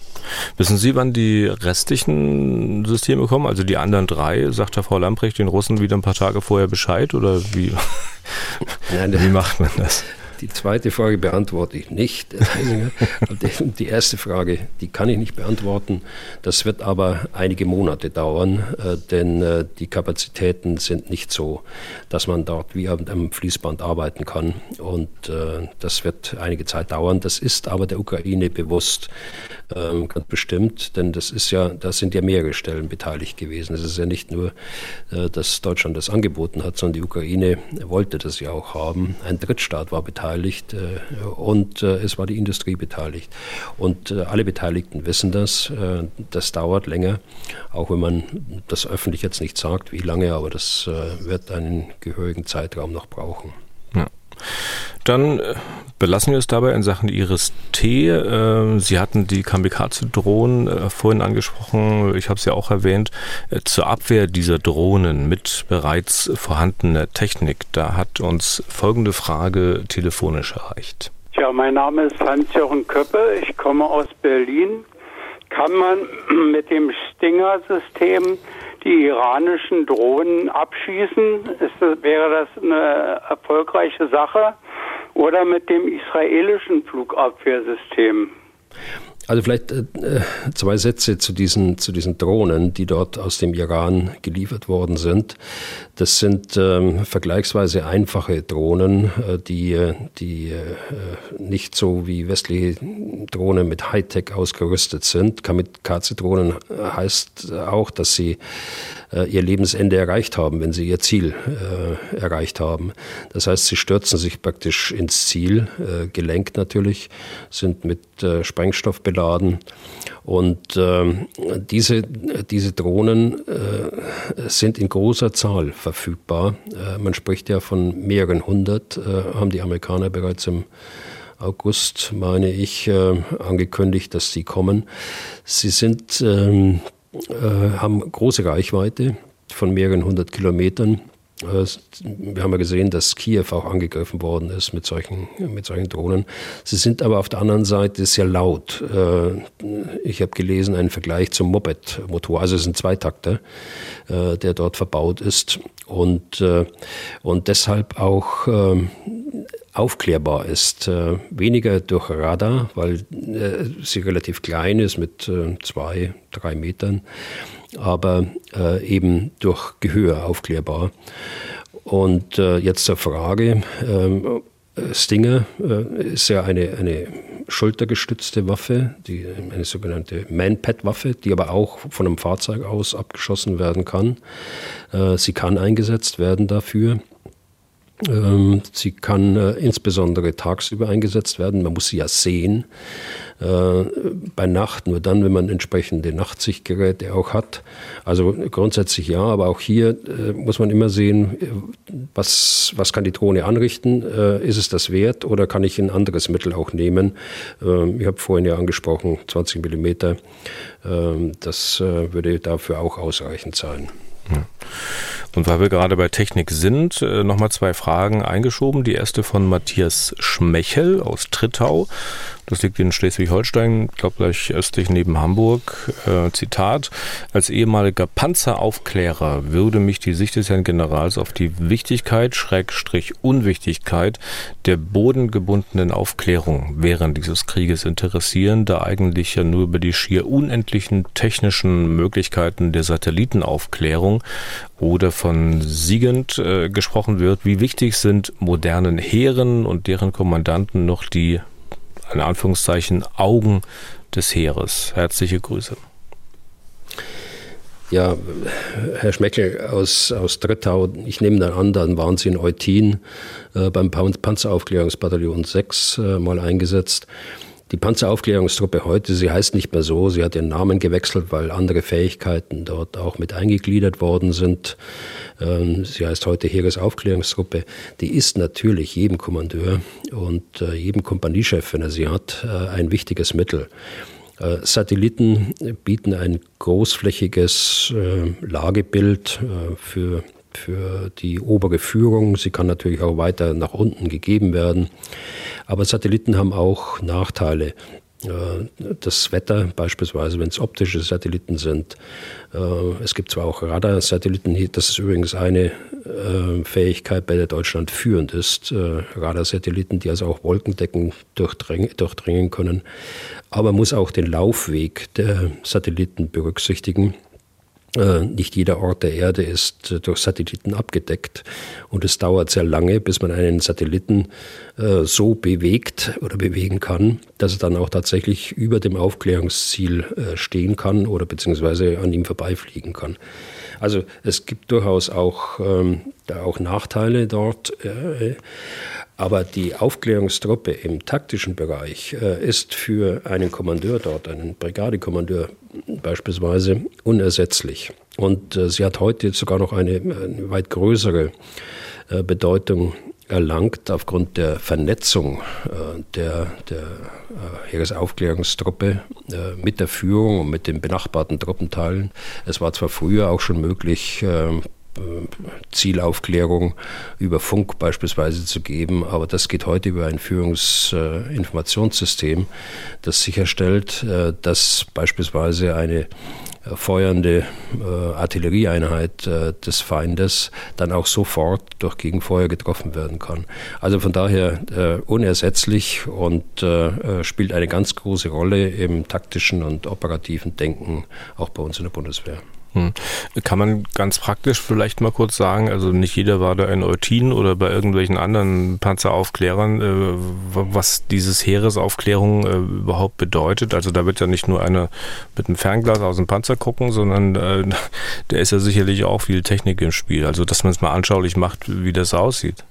Wissen Sie, wann die restlichen Systeme kommen? Also die anderen drei, sagt Herr Frau Lamprecht den Russen wieder ein paar Tage vorher Bescheid oder wie, Nein, wie macht man das? Die zweite Frage beantworte ich nicht. <laughs> Die erste Frage, die kann ich nicht beantworten. Das wird aber einige Monate dauern, äh, denn äh, die Kapazitäten sind nicht so, dass man dort wie am Fließband arbeiten kann. Und äh, das wird einige Zeit dauern. Das ist aber der Ukraine bewusst, ähm, ganz bestimmt, denn das ist ja, da sind ja mehrere Stellen beteiligt gewesen. Es ist ja nicht nur, dass Deutschland das angeboten hat, sondern die Ukraine wollte das ja auch haben. Ein Drittstaat war beteiligt äh, und äh, es war die Industrie beteiligt. Und äh, alle Beteiligten wissen das. das dauert länger, auch wenn man das öffentlich jetzt nicht sagt, wie lange, aber das wird einen gehörigen Zeitraum noch brauchen. Dann äh, belassen wir es dabei in Sachen Iris T. Ähm, Sie hatten die Kamikaze-Drohnen äh, vorhin angesprochen. Ich habe es ja auch erwähnt. Äh, zur Abwehr dieser Drohnen mit bereits vorhandener Technik, da hat uns folgende Frage telefonisch erreicht. Ja, mein Name ist Hans-Jochen Köppe. Ich komme aus Berlin. Kann man <clears throat> mit dem Stinger-System die iranischen Drohnen abschießen? Das, wäre das eine erfolgreiche Sache? Oder mit dem israelischen Flugabwehrsystem? Also vielleicht äh, zwei Sätze zu diesen, zu diesen Drohnen, die dort aus dem Iran geliefert worden sind. Das sind ähm, vergleichsweise einfache Drohnen, äh, die, äh, die äh, nicht so wie westliche Drohnen mit Hightech ausgerüstet sind. Kamikaze-Drohnen heißt auch, dass sie äh, ihr Lebensende erreicht haben, wenn sie ihr Ziel äh, erreicht haben. Das heißt, sie stürzen sich praktisch ins Ziel, äh, gelenkt natürlich, sind mit äh, Sprengstoff beladen. Und ähm, diese, diese Drohnen äh, sind in großer Zahl verfügbar. Äh, man spricht ja von mehreren hundert, haben die Amerikaner bereits im August, meine ich, äh, angekündigt, dass sie kommen. Sie sind ähm, äh, haben große Reichweite von mehreren hundert Kilometern. Äh, wir haben ja gesehen, dass Kiew auch angegriffen worden ist mit solchen, mit solchen Drohnen. Sie sind aber auf der anderen Seite sehr laut. Äh, ich habe gelesen einen Vergleich zum Moped-Motor, also es ist ein Zweitakter, der dort verbaut ist und, und deshalb auch ähm, aufklärbar ist. Weniger durch Radar, weil sie relativ klein ist mit zwei, drei Metern aber äh, eben durch Gehör aufklärbar. Und äh, jetzt zur Frage. Ähm, Stinger äh, ist ja eine, eine schultergestützte Waffe, die, eine sogenannte Man-Pad-Waffe, die aber auch von einem Fahrzeug aus abgeschossen werden kann. Äh, sie kann eingesetzt werden dafür. Ähm, sie kann äh, insbesondere tagsüber eingesetzt werden. Man muss sie ja sehen. Äh, bei Nacht nur dann, wenn man entsprechende Nachtsichtgeräte auch hat. Also grundsätzlich ja, aber auch hier äh, muss man immer sehen, was, was kann die Drohne anrichten? Äh, ist es das wert oder kann ich ein anderes Mittel auch nehmen? Ähm, ich habe vorhin ja angesprochen, 20 Millimeter. Ähm, das würde dafür auch ausreichend sein. Und weil wir gerade bei Technik sind, nochmal zwei Fragen eingeschoben. Die erste von Matthias Schmechel aus Trittau. Das liegt in Schleswig-Holstein, glaube gleich östlich neben Hamburg. Äh, Zitat: Als ehemaliger Panzeraufklärer würde mich die Sicht des Herrn Generals auf die Wichtigkeit, Schrägstrich Unwichtigkeit der bodengebundenen Aufklärung während dieses Krieges interessieren, da eigentlich ja nur über die schier unendlichen technischen Möglichkeiten der Satellitenaufklärung oder von siegend äh, gesprochen wird. Wie wichtig sind modernen Heeren und deren Kommandanten noch die in Anführungszeichen Augen des Heeres. Herzliche Grüße. Ja, Herr Schmeckel aus, aus Drittau, ich nehme dann an, dann waren Sie in Eutin äh, beim Panzeraufklärungsbataillon 6 äh, mal eingesetzt. Die Panzeraufklärungstruppe heute, sie heißt nicht mehr so, sie hat ihren Namen gewechselt, weil andere Fähigkeiten dort auch mit eingegliedert worden sind. Ähm, sie heißt heute Heeresaufklärungstruppe. Die ist natürlich jedem Kommandeur und äh, jedem Kompaniechef, wenn er sie hat, äh, ein wichtiges Mittel. Äh, Satelliten bieten ein großflächiges Lagebild für für die obere Führung. Sie kann natürlich auch weiter nach unten gegeben werden. Aber Satelliten haben auch Nachteile. Äh, das Wetter, beispielsweise, wenn es optische Satelliten sind. Äh, es gibt zwar auch Radarsatelliten, das ist übrigens eine äh, Fähigkeit, bei der Deutschland führend ist. Radarsatelliten, die also auch Wolkendecken durchdringen können. Aber man muss auch den Laufweg der Satelliten berücksichtigen. Äh, nicht jeder Ort der Erde ist äh, durch Satelliten abgedeckt. Und es dauert sehr lange, bis man einen Satelliten äh, so bewegt oder bewegen kann, dass er dann auch tatsächlich über dem Aufklärungsziel stehen kann oder beziehungsweise an ihm vorbeifliegen kann. Also es gibt durchaus auch, ähm, auch Nachteile dort. Aber die Aufklärungstruppe im taktischen Bereich äh, ist für einen Kommandeur dort, einen Brigadekommandeur beispielsweise, unersetzlich. Und äh, sie hat heute sogar noch eine, eine weit größere äh, Bedeutung erlangt aufgrund der Vernetzung äh, der, der äh, Heeresaufklärungstruppe äh, mit der Führung und mit den benachbarten Truppenteilen. Es war zwar früher auch schon möglich, Zielaufklärung über Funk beispielsweise zu geben, aber das geht heute über ein Führungsinformationssystem, das sicherstellt, dass beispielsweise eine feuernde äh, Artillerieeinheit äh, des Feindes dann auch sofort durch Gegenfeuer getroffen werden kann. Also von daher äh, unersetzlich und äh, spielt eine ganz große Rolle im taktischen und operativen Denken auch bei uns in der Bundeswehr. Hm. Kann man ganz praktisch vielleicht mal kurz sagen, also nicht jeder war da in Eutin oder bei irgendwelchen anderen Panzeraufklärern, äh, was dieses Heeresaufklärung äh, überhaupt bedeutet. Also da wird ja nicht nur einer mit einem Fernglas aus dem Panzer gucken, sondern äh, <laughs> da ist ja sicherlich auch viel Technik im Spiel. Also dass man es mal anschaulich macht, wie das aussieht.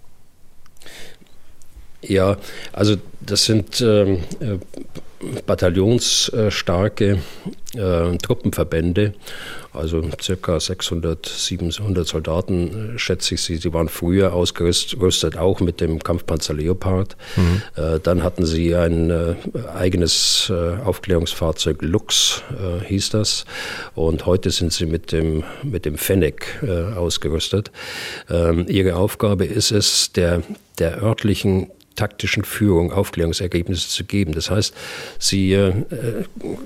Ja, also das sind ähm, äh, bataillonsstarke äh, Truppenverbände, also circa 600, 700 Soldaten, äh, schätze ich sie. Sie waren früher ausgerüstet, auch mit dem Kampfpanzer Leopard. Mhm. Äh, dann hatten sie ein äh, eigenes äh, Aufklärungsfahrzeug Lux, äh, hieß das. Und heute sind sie mit dem, mit dem Fennec ausgerüstet. Ähm, ihre Aufgabe ist es, der, der örtlichen taktischen Führung Aufklärungsergebnisse zu geben. Das heißt, sie äh,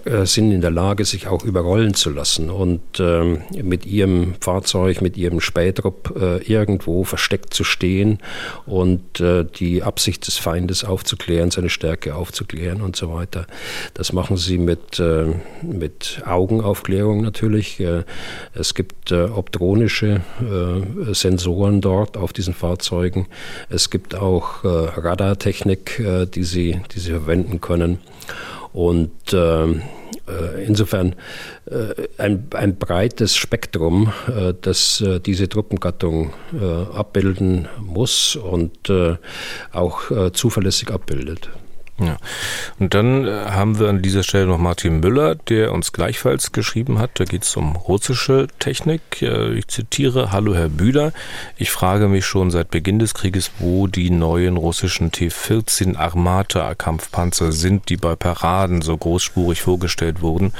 äh, sind in der Lage, sich auch überrollen zu lassen und ähm, mit ihrem Fahrzeug, mit ihrem Spätrupp äh, irgendwo versteckt zu stehen und äh, die Absicht des Feindes aufzuklären, seine Stärke aufzuklären und so weiter. Das machen sie mit, äh, mit Augenaufklärung natürlich. Es gibt optronische Sensoren dort auf diesen Fahrzeugen. Es gibt auch Radar Radartechnik, äh, die, sie, die sie verwenden können. Und ähm, äh, insofern äh, ein, ein breites Spektrum, äh, das diese Truppengattung abbilden muss und auch zuverlässig abbildet. Ja. Und dann äh, haben wir an dieser Stelle noch Martin Müller, der uns gleichfalls geschrieben hat. Da geht es um russische Technik. Äh, ich zitiere, Hallo Herr Bühler, ich frage mich schon seit Beginn des Krieges, wo die neuen russischen T-14 Armata-Kampfpanzer sind, die bei Paraden so großspurig vorgestellt wurden.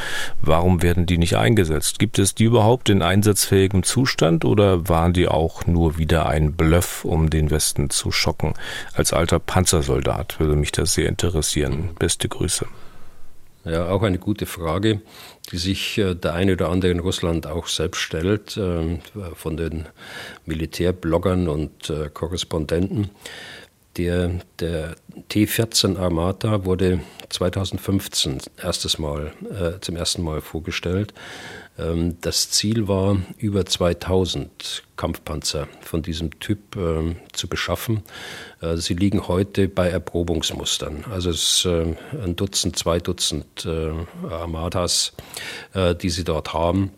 Warum werden die nicht eingesetzt? Gibt es die überhaupt in einsatzfähigem Zustand oder waren die auch nur wieder ein Bluff, um den Westen zu schocken? Als alter Panzersoldat würde mich das sehr interessieren interessieren. Beste Grüße. Ja, auch eine gute Frage, die sich äh, der eine oder andere in Russland auch selbst stellt, äh, von den Militärbloggern und äh, Korrespondenten. Der, der T-14 Armata wurde 2015 erstes Mal, äh, zum ersten Mal vorgestellt. Ähm, das Ziel war, über 2000 Kampfpanzer von diesem Typ ähm, zu beschaffen. Äh, sie liegen heute bei Erprobungsmustern. Also es ist äh, ein Dutzend, zwei Dutzend äh, Armadas, die sie dort haben,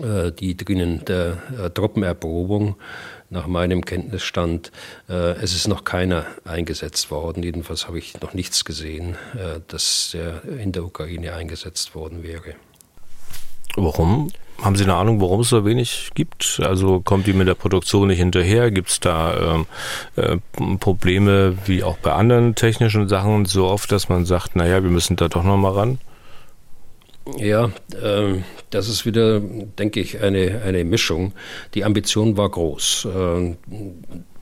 die drinnen der Truppenerprobung nach meinem Kenntnisstand. Äh, es ist noch keiner eingesetzt worden. Jedenfalls habe ich noch nichts gesehen, dass er in der Ukraine eingesetzt worden wäre. Warum? Haben Sie eine Ahnung, warum es so wenig gibt? Also kommt die mit der Produktion nicht hinterher? Gibt es da ähm, äh, Probleme wie auch bei anderen technischen Sachen so oft, dass man sagt, naja, wir müssen da doch nochmal ran? Ja, äh, das ist wieder, denke ich, eine, eine Mischung. Die Ambition war groß. Äh,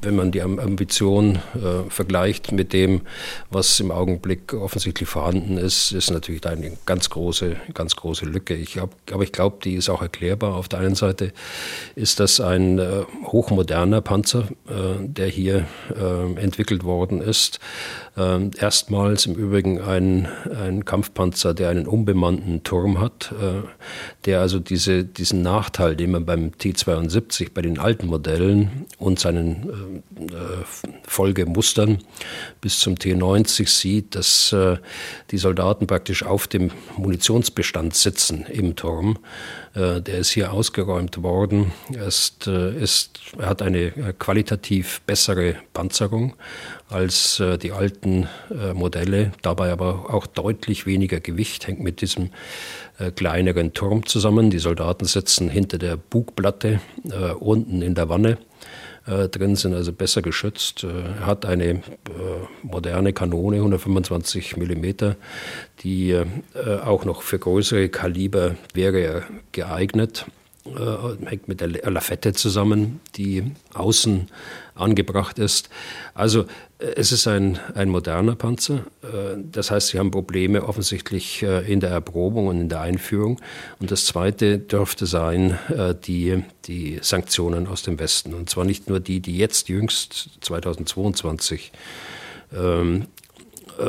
wenn man die Ambition äh, vergleicht mit dem, was im Augenblick offensichtlich vorhanden ist, ist natürlich eine ganz große, ganz große Lücke. Ich hab, aber ich glaube, die ist auch erklärbar. Auf der einen Seite ist das ein äh, hochmoderner Panzer, äh, der hier äh, entwickelt worden ist. Ähm, erstmals im Übrigen ein, ein Kampfpanzer, der einen unbemannten Turm hat, äh, der also diese, diesen Nachteil, den man beim T-72 bei den alten Modellen und seinen äh, äh, Folgemustern bis zum T-90 sieht, dass äh, die Soldaten praktisch auf dem Munitionsbestand sitzen im Turm. Äh, der ist hier ausgeräumt worden. Er, ist, äh, ist, er hat eine qualitativ bessere Panzerung als äh, die alten äh, Modelle, dabei aber auch deutlich weniger Gewicht, hängt mit diesem äh, kleineren Turm zusammen. Die Soldaten sitzen hinter der Bugplatte äh, unten in der Wanne äh, drin, sind also besser geschützt. Äh, er hat eine moderne Kanone, 125 Millimeter, die auch noch für größere Kaliber wäre geeignet äh, hängt mit der Lafette zusammen, die außen angebracht ist. Also äh, es ist ein, ein moderner Panzer. Äh, das heißt, sie haben Probleme offensichtlich in der Erprobung und in der Einführung. Und das Zweite dürfte sein, die, die Sanktionen aus dem Westen. Und zwar nicht nur die, die jetzt jüngst 2022 äh,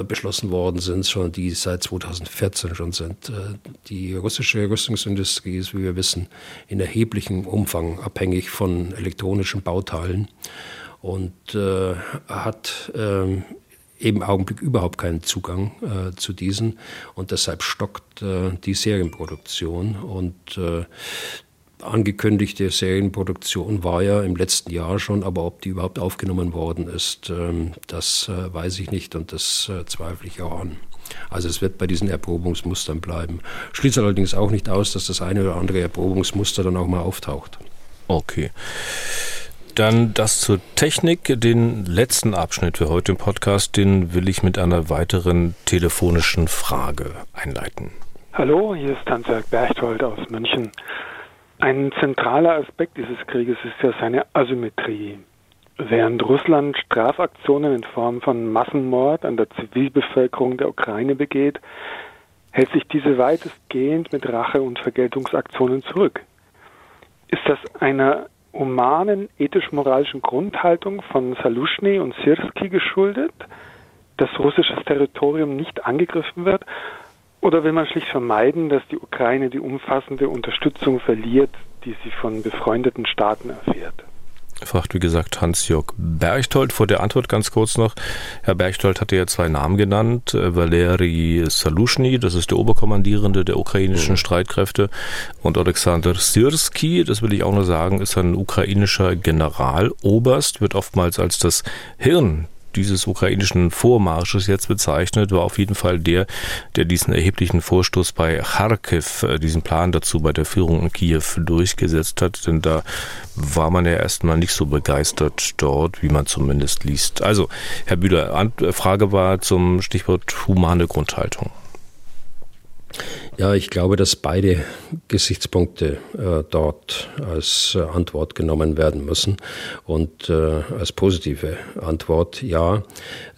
beschlossen worden sind, schon die seit 2014 schon sind. Äh, die russische Rüstungsindustrie ist, wie wir wissen, in erheblichem Umfang abhängig von elektronischen Bauteilen und äh, hat äh, im Augenblick überhaupt keinen Zugang äh, zu diesen und deshalb stockt äh, die Serienproduktion und äh, angekündigte Serienproduktion war ja im letzten Jahr schon, aber ob die überhaupt aufgenommen worden ist, ähm, das äh, weiß ich nicht und das äh, zweifle ich auch an. Also es wird bei diesen Erprobungsmustern bleiben. Schließt allerdings auch nicht aus, dass das eine oder andere Erprobungsmuster dann auch mal auftaucht. Okay. Dann das zur Technik. Den letzten Abschnitt für heute im Podcast, den will ich mit einer weiteren telefonischen Frage einleiten. Hallo, hier ist Hans-Jörg Berchtold aus München. Ein zentraler Aspekt dieses Krieges ist ja seine Asymmetrie. Während Russland Strafaktionen in Form von Massenmord an der Zivilbevölkerung der Ukraine begeht, hält sich diese weitestgehend mit Rache- und Vergeltungsaktionen zurück. Ist das einer humanen, ethisch-moralischen Grundhaltung von Salushny und Sirski geschuldet, dass russisches Territorium nicht angegriffen wird oder will man schlicht vermeiden, dass die Ukraine die umfassende Unterstützung verliert, die sie von befreundeten Staaten erfährt? Fragt wie gesagt Hans-Jörg Berchtold. Vor der Antwort ganz kurz noch. Herr Berchtold hatte ja zwei Namen genannt. Äh, Valeri Salushny, das ist der Oberkommandierende der ukrainischen mhm. Streitkräfte. Und Alexander Sirski, das will ich auch nur sagen, ist ein ukrainischer Generaloberst, wird oftmals als das Hirn dieses ukrainischen Vormarsches jetzt bezeichnet, war auf jeden Fall der, der diesen erheblichen Vorstoß bei Kharkiv, äh, diesen Plan dazu bei der Führung in Kiew durchgesetzt hat. Denn da war man ja erstmal nicht so begeistert dort, wie man zumindest liest. Also, Herr Bühler, Frage war zum Stichwort humane Grundhaltung. Ja, ich glaube, dass beide Gesichtspunkte äh, dort als äh, Antwort genommen werden müssen. Und äh, als positive Antwort, ja,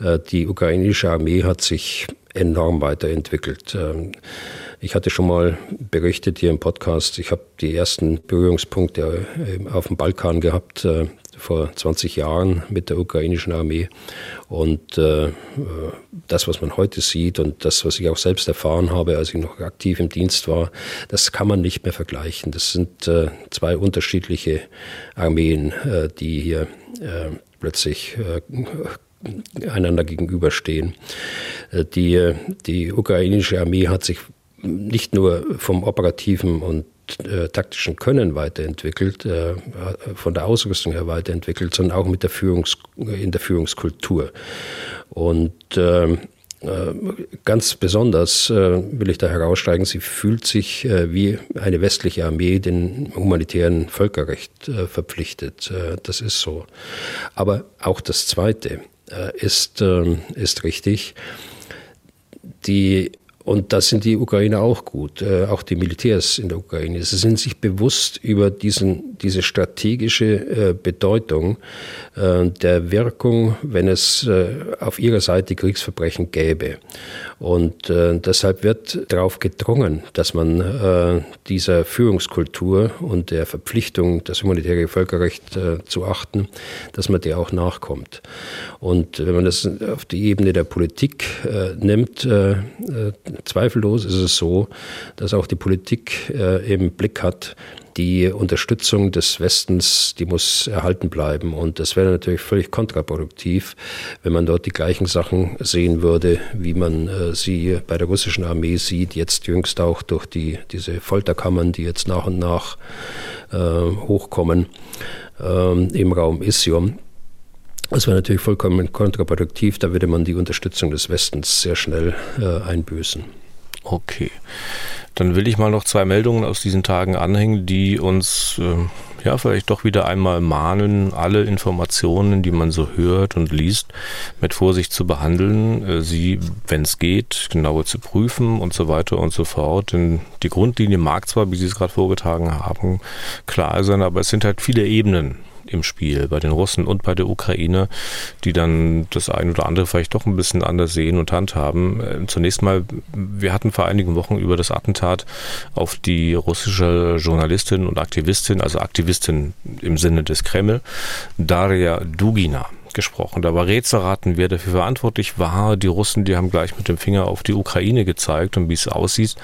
äh, die ukrainische Armee hat sich enorm weiterentwickelt. Ähm, ich hatte schon mal berichtet hier im Podcast, ich habe die ersten Berührungspunkte äh, auf dem Balkan gehabt, äh, vor 20 Jahren mit der ukrainischen Armee. Und äh, das, was man heute sieht und das, was ich auch selbst erfahren habe, als ich noch aktiv im Dienst war, das kann man nicht mehr vergleichen. Das sind äh, zwei unterschiedliche Armeen, äh, die hier äh, plötzlich äh, einander gegenüberstehen. Äh, die, die ukrainische Armee hat sich nicht nur vom operativen und äh, taktischen Können weiterentwickelt, äh, von der Ausrüstung her weiterentwickelt, sondern auch mit der Führungs in der Führungskultur. Und ähm, äh, Ganz besonders äh, will ich da heraussteigen, sie fühlt sich äh, wie eine westliche Armee den humanitären Völkerrecht äh, verpflichtet. Das ist so. Aber auch das Zweite ist, ähm, ist richtig. Die und da sind die Ukrainer auch gut, äh, auch die Militärs in der Ukraine. Sie sind sich bewusst über diesen, diese strategische äh, Bedeutung äh, der Wirkung, wenn es äh, auf ihrer Seite Kriegsverbrechen gäbe. Und äh, deshalb wird darauf gedrungen, dass man äh, dieser Führungskultur und der Verpflichtung, das humanitäre Völkerrecht zu achten, dass man der auch nachkommt. Und wenn man das auf die Ebene der Politik nimmt, zweifellos ist es so, dass auch die Politik äh, im Blick hat, die Unterstützung des Westens, die muss erhalten bleiben. Und das wäre natürlich völlig kontraproduktiv, wenn man dort die gleichen Sachen sehen würde, wie man äh, sie bei der russischen Armee sieht, jetzt jüngst auch durch die, diese Folterkammern, die jetzt nach und nach äh, hochkommen äh, im Raum Isium. Das wäre natürlich vollkommen kontraproduktiv, da würde man die Unterstützung des Westens sehr schnell äh, einbüßen. Okay. Dann will ich mal noch zwei Meldungen aus diesen Tagen anhängen, die uns äh, ja vielleicht doch wieder einmal mahnen, alle Informationen, die man so hört und liest, mit Vorsicht zu behandeln, äh, sie, wenn es geht, genauer zu prüfen und so weiter und so fort. Denn die Grundlinie mag zwar, wie Sie es gerade vorgetragen haben, klar sein, aber es sind halt viele Ebenen im Spiel, bei den Russen und bei der Ukraine, die dann das ein oder andere vielleicht doch ein bisschen anders sehen und handhaben. Äh, zunächst mal, wir hatten vor einigen Wochen über das Attentat auf die russische Journalistin und Aktivistin, also Aktivistin im Sinne des Kreml, Daria Dugina gesprochen. Da war Rätselraten, wer dafür verantwortlich war. Die Russen, die haben gleich mit dem Finger auf die Ukraine gezeigt und wie es aussieht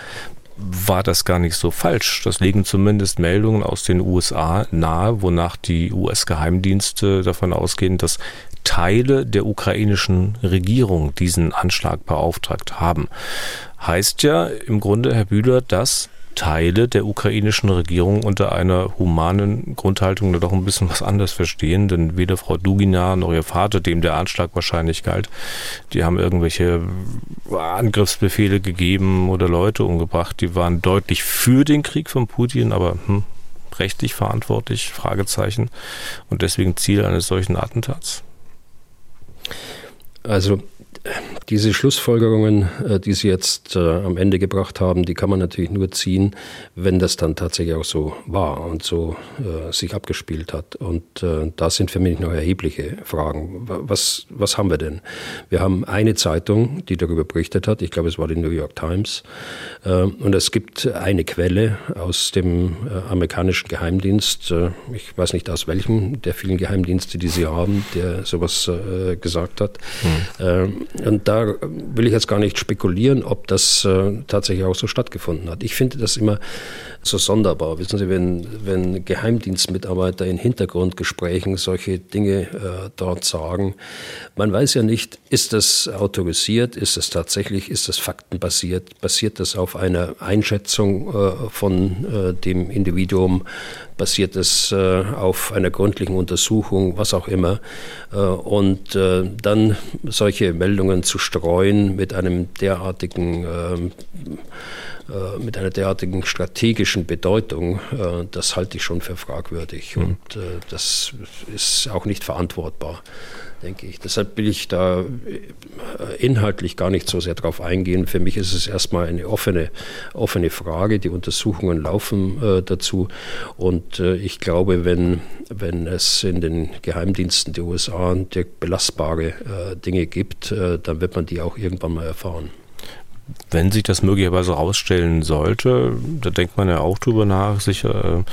war das gar nicht so falsch. Das legen zumindest Meldungen aus den USA nahe, wonach die US-Geheimdienste davon ausgehen, dass Teile der ukrainischen Regierung diesen Anschlag beauftragt haben. Heißt ja im Grunde, Herr Bühler, dass Teile der ukrainischen Regierung unter einer humanen Grundhaltung doch ein bisschen was anders verstehen, denn weder Frau Dugina noch ihr Vater, dem der Anschlag wahrscheinlich galt, die haben irgendwelche Angriffsbefehle gegeben oder Leute umgebracht, die waren deutlich für den Krieg von Putin, aber hm, rechtlich verantwortlich, Fragezeichen, und deswegen Ziel eines solchen Attentats. Also diese Schlussfolgerungen, äh, die Sie jetzt äh, am Ende gebracht haben, die kann man natürlich nur ziehen, wenn das dann tatsächlich auch so war und so äh, sich abgespielt hat. Und da sind für mich noch erhebliche Fragen. Was, was haben wir denn? Wir haben eine Zeitung, die darüber berichtet hat. Ich glaube, es war die New York Times. Und es gibt eine Quelle aus dem amerikanischen Geheimdienst. ich weiß nicht aus welchem der vielen Geheimdienste, die sie haben, der sowas gesagt hat. Mhm. Und da will ich jetzt gar nicht spekulieren, ob das äh, tatsächlich auch so stattgefunden hat. Ich finde das immer so sonderbar. Wissen Sie, wenn, wenn Geheimdienstmitarbeiter in Hintergrundgesprächen solche Dinge äh, dort sagen, man weiß ja nicht, ist das autorisiert, ist das tatsächlich, ist das faktenbasiert, basiert das auf einer Einschätzung äh, von äh, dem Individuum, basiert es äh, auf einer gründlichen Untersuchung, was auch immer. Äh, und äh, dann solche Meldungen zu streuen mit einem derartigen ähm, äh, mit einer derartigen strategischen Bedeutung, das halte ich schon für fragwürdig mhm. und das ist auch nicht verantwortbar, denke ich. Deshalb will ich da inhaltlich gar nicht so sehr darauf eingehen. Für mich ist es erstmal eine offene, offene Frage. Die Untersuchungen laufen dazu und ich glaube, wenn, wenn es in den Geheimdiensten der USA belastbare Dinge gibt, dann wird man die auch irgendwann mal erfahren wenn sich das möglicherweise herausstellen sollte, da denkt man ja auch drüber nach, sicher,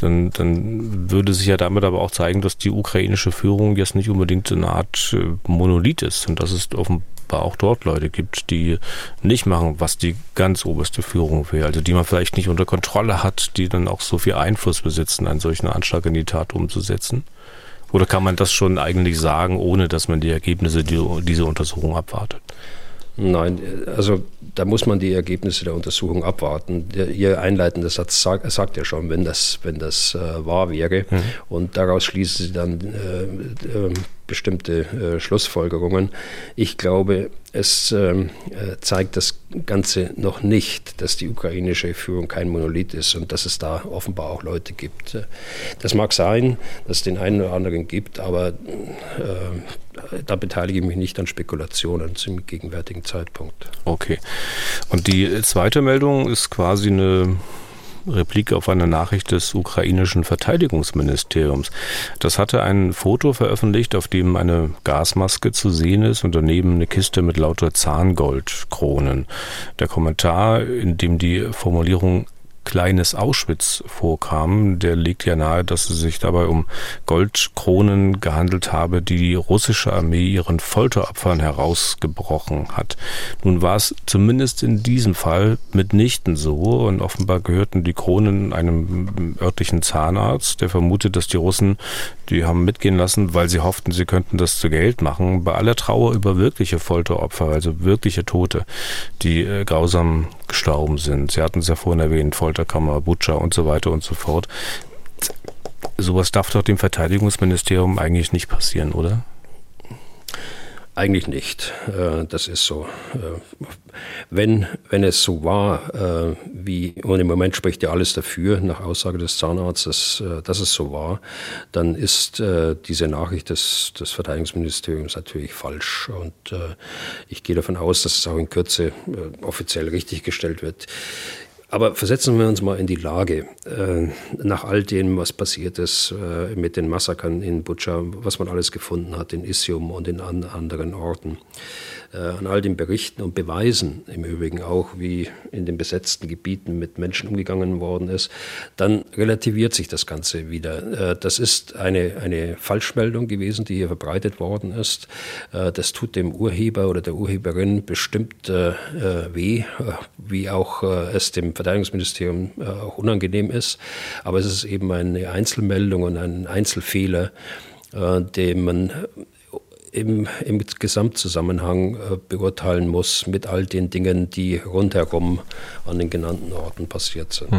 dann, dann würde sich ja damit aber auch zeigen, dass die ukrainische Führung jetzt nicht unbedingt eine Art äh, Monolith ist und dass es offenbar auch dort Leute gibt, die nicht machen, was die ganz oberste Führung will, also die man vielleicht nicht unter Kontrolle hat, die dann auch so viel Einfluss besitzen, einen solchen Anschlag in die Tat umzusetzen. Oder kann man das schon eigentlich sagen, ohne dass man die Ergebnisse dieser Untersuchung abwartet? Nein, also da muss man die Ergebnisse der Untersuchung abwarten. Der, Ihr einleitender Satz sagt, sagt, ja schon, wenn das, wenn das äh, wahr wäre. Mhm. Und daraus schließen Sie dann äh, äh, bestimmte äh, Schlussfolgerungen. Ich glaube, es ähm, äh, zeigt das Ganze noch nicht, dass die ukrainische Führung kein Monolith ist und dass es da offenbar auch Leute gibt. Das mag sein, dass es den einen oder anderen gibt, aber äh, da beteilige ich mich nicht an Spekulationen zum gegenwärtigen Zeitpunkt. Okay. Und die zweite Meldung ist quasi eine Replik auf eine Nachricht des ukrainischen Verteidigungsministeriums. Das hatte ein Foto veröffentlicht, auf dem eine Gasmaske zu sehen ist und daneben eine Kiste mit lauter Zahngoldkronen. Der Kommentar, in dem die Formulierung kleines Auschwitz vorkam, der legt ja nahe, dass es sich dabei um Goldkronen gehandelt habe, die die russische Armee ihren Folteropfern herausgebrochen hat. Nun war es zumindest in diesem Fall mitnichten so und offenbar gehörten die Kronen einem örtlichen Zahnarzt, der vermutet, dass die Russen die haben mitgehen lassen, weil sie hofften, sie könnten das zu Geld machen. Bei aller Trauer über wirkliche Folteropfer, also wirkliche Tote, die äh, grausam gestorben sind. Sie hatten es ja vorhin erwähnt, Folterkammer, Butcher und so weiter und so fort. Sowas darf doch dem Verteidigungsministerium eigentlich nicht passieren, oder? Eigentlich nicht. Äh, das ist so. Äh, wenn, wenn es so war, äh, wie, und im Moment spricht ja alles dafür, nach Aussage des Zahnarztes, dass es so war, dann ist diese Nachricht des, des Verteidigungsministeriums natürlich falsch. Und ich gehe davon aus, dass es auch in Kürze offiziell richtiggestellt wird. Aber versetzen wir uns mal in die Lage, äh, nach all dem, was passiert ist äh, mit den Massakern in Butscha, was man alles gefunden hat in Isium und in an anderen Orten an all den Berichten und Beweisen im Übrigen auch, wie in den besetzten Gebieten mit Menschen umgegangen worden ist, dann relativiert sich das Ganze wieder. Äh, das ist eine, eine Falschmeldung gewesen, die hier verbreitet worden ist. Äh, das tut dem Urheber oder der Urheberin bestimmt weh, wie auch es dem Verteidigungsministerium auch unangenehm ist. Aber es ist eben eine Einzelmeldung und ein Einzelfehler, den man im, im Gesamtzusammenhang äh, beurteilen muss mit all den Dingen, die rundherum an den genannten Orten passiert sind.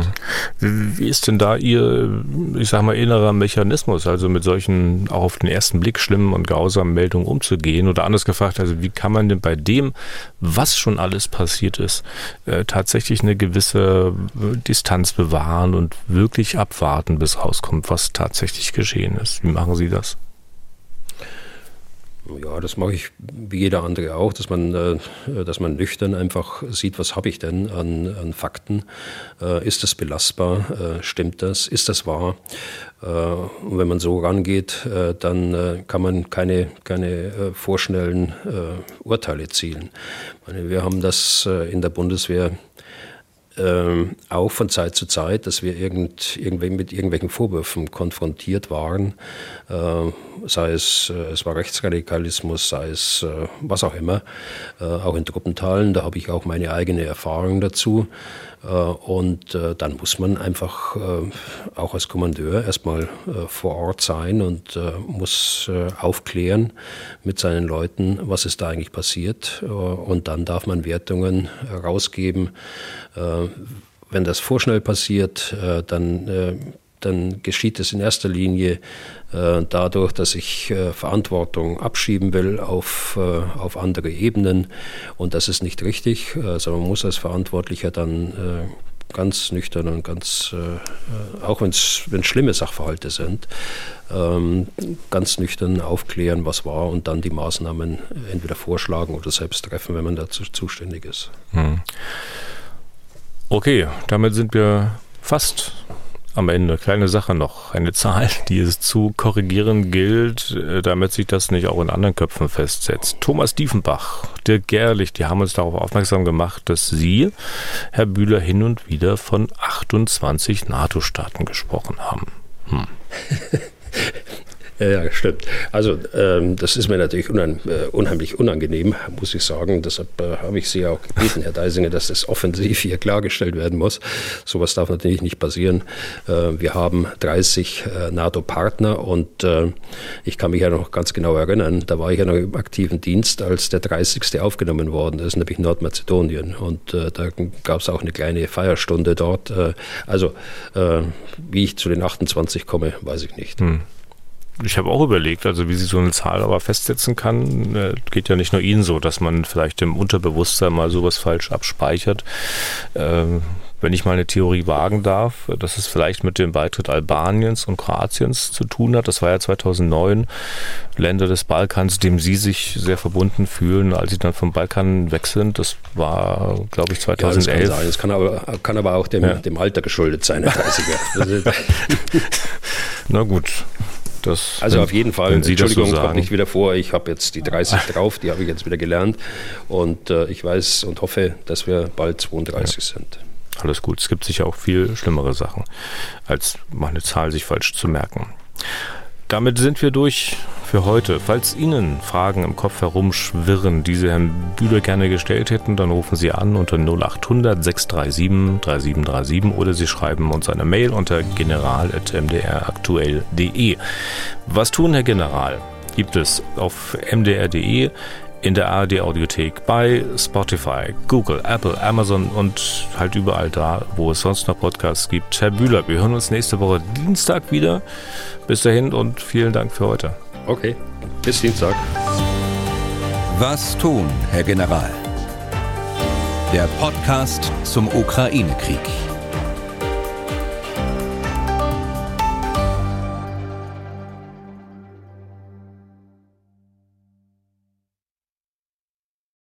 Hm. Wie ist denn da Ihr, ich sag mal, innerer Mechanismus, also mit solchen auch auf den ersten Blick schlimmen und grausamen Meldungen umzugehen? Oder anders gefragt, also wie kann man denn bei dem, was schon alles passiert ist, äh, tatsächlich eine gewisse äh, Distanz bewahren und wirklich abwarten, bis rauskommt, was tatsächlich geschehen ist? Wie machen Sie das? Ja, das mache ich wie jeder andere auch, dass man, äh, dass man nüchtern einfach sieht, was habe ich denn an, an Fakten. Äh, ist das belastbar? Äh, stimmt das? Ist das wahr? Und wenn man so rangeht, dann kann man keine, keine vorschnellen Urteile zielen. wir haben das in der Bundeswehr ähm, auch von Zeit zu Zeit, dass wir irgend, mit irgendwelchen Vorwürfen konfrontiert waren, äh, sei es, äh, es war Rechtsradikalismus, sei es äh, was auch immer, äh, auch in Truppenteilen, da habe ich auch meine eigene Erfahrung dazu. Äh, und äh, dann muss man einfach auch als Kommandeur erstmal vor Ort sein und muss aufklären mit seinen Leuten, was ist da eigentlich passiert. Und dann darf man Wertungen rausgeben. Wenn das vorschnell passiert, dann dann geschieht es in erster Linie äh, dadurch, dass ich äh, Verantwortung abschieben will auf, äh, auf andere Ebenen. Und das ist nicht richtig, sondern man muss als Verantwortlicher dann ganz nüchtern und ganz, auch wenn es schlimme Sachverhalte sind, ähm, ganz nüchtern aufklären, was war und dann die Maßnahmen entweder vorschlagen oder selbst treffen, wenn man dazu zuständig ist. Hm. Okay, damit sind wir fast am Ende, kleine Sache noch, eine <laughs> Zahl, die es zu korrigieren gilt, äh, damit sich das nicht auch in anderen Köpfen festsetzt. Thomas Diefenbach, Dirk Gerlich, die haben uns darauf aufmerksam gemacht, dass Sie, Herr Bühler, hin und wieder von 28 NATO-Staaten gesprochen haben. Hm. <laughs> Ja, stimmt. Also ähm, das ist mir natürlich unan, äh, unheimlich unangenehm, muss ich sagen. Deshalb äh, habe ich Sie auch gebeten, Herr Deisinger, dass das offensiv hier klargestellt werden muss. Sowas darf natürlich nicht passieren. Äh, wir haben 30 äh, NATO-Partner und äh, ich kann mich ja noch ganz genau erinnern, da war ich ja noch im aktiven Dienst, als der 30. aufgenommen worden ist, nämlich Nordmazedonien. Und äh, da gab es auch eine kleine Feierstunde dort. also wie ich zu den 28 komme, weiß ich nicht. Hm ich habe auch überlegt, also wie sie so eine Zahl aber festsetzen kann, äh, geht ja nicht nur Ihnen so, dass man vielleicht im Unterbewusstsein mal sowas falsch abspeichert. Ähm, wenn ich mal eine Theorie wagen darf, dass es vielleicht mit dem Beitritt Albaniens und Kroatiens zu tun hat. Das war ja 2009 Länder des Balkans, dem Sie sich sehr verbunden fühlen, als Sie dann vom Balkan weg sind. Das war, glaube ich, 2011. Ja, das kann sein. Das kann aber, kann aber auch dem, ja. dem Alter geschuldet sein, der 30er. <laughs> Na gut, das, also wenn, auf jeden Fall, Entschuldigung, so kommt nicht wieder vor. Ich habe jetzt die 30 drauf, die habe ich jetzt wieder gelernt. Und äh, ich weiß und hoffe, dass wir bald 32 ja. sind. Alles gut. Es gibt sicher auch viel schlimmere Sachen, als meine Zahl sich falsch zu merken. Damit sind wir durch für heute. Falls Ihnen Fragen im Kopf herumschwirren, die Sie Herrn Bühler gerne gestellt hätten, dann rufen Sie an unter 0800 637 3737 oder Sie schreiben uns eine Mail unter general.mdraktuell.de. Was tun, Herr General? Gibt es auf mdr.de in der ARD Audiothek, bei Spotify, Google, Apple, Amazon und halt überall da, wo es sonst noch Podcasts gibt. Herr Bühler, wir hören uns nächste Woche Dienstag wieder. Bis dahin und vielen Dank für heute. Okay, bis Dienstag. Was tun, Herr General? Der Podcast zum Ukraine-Krieg.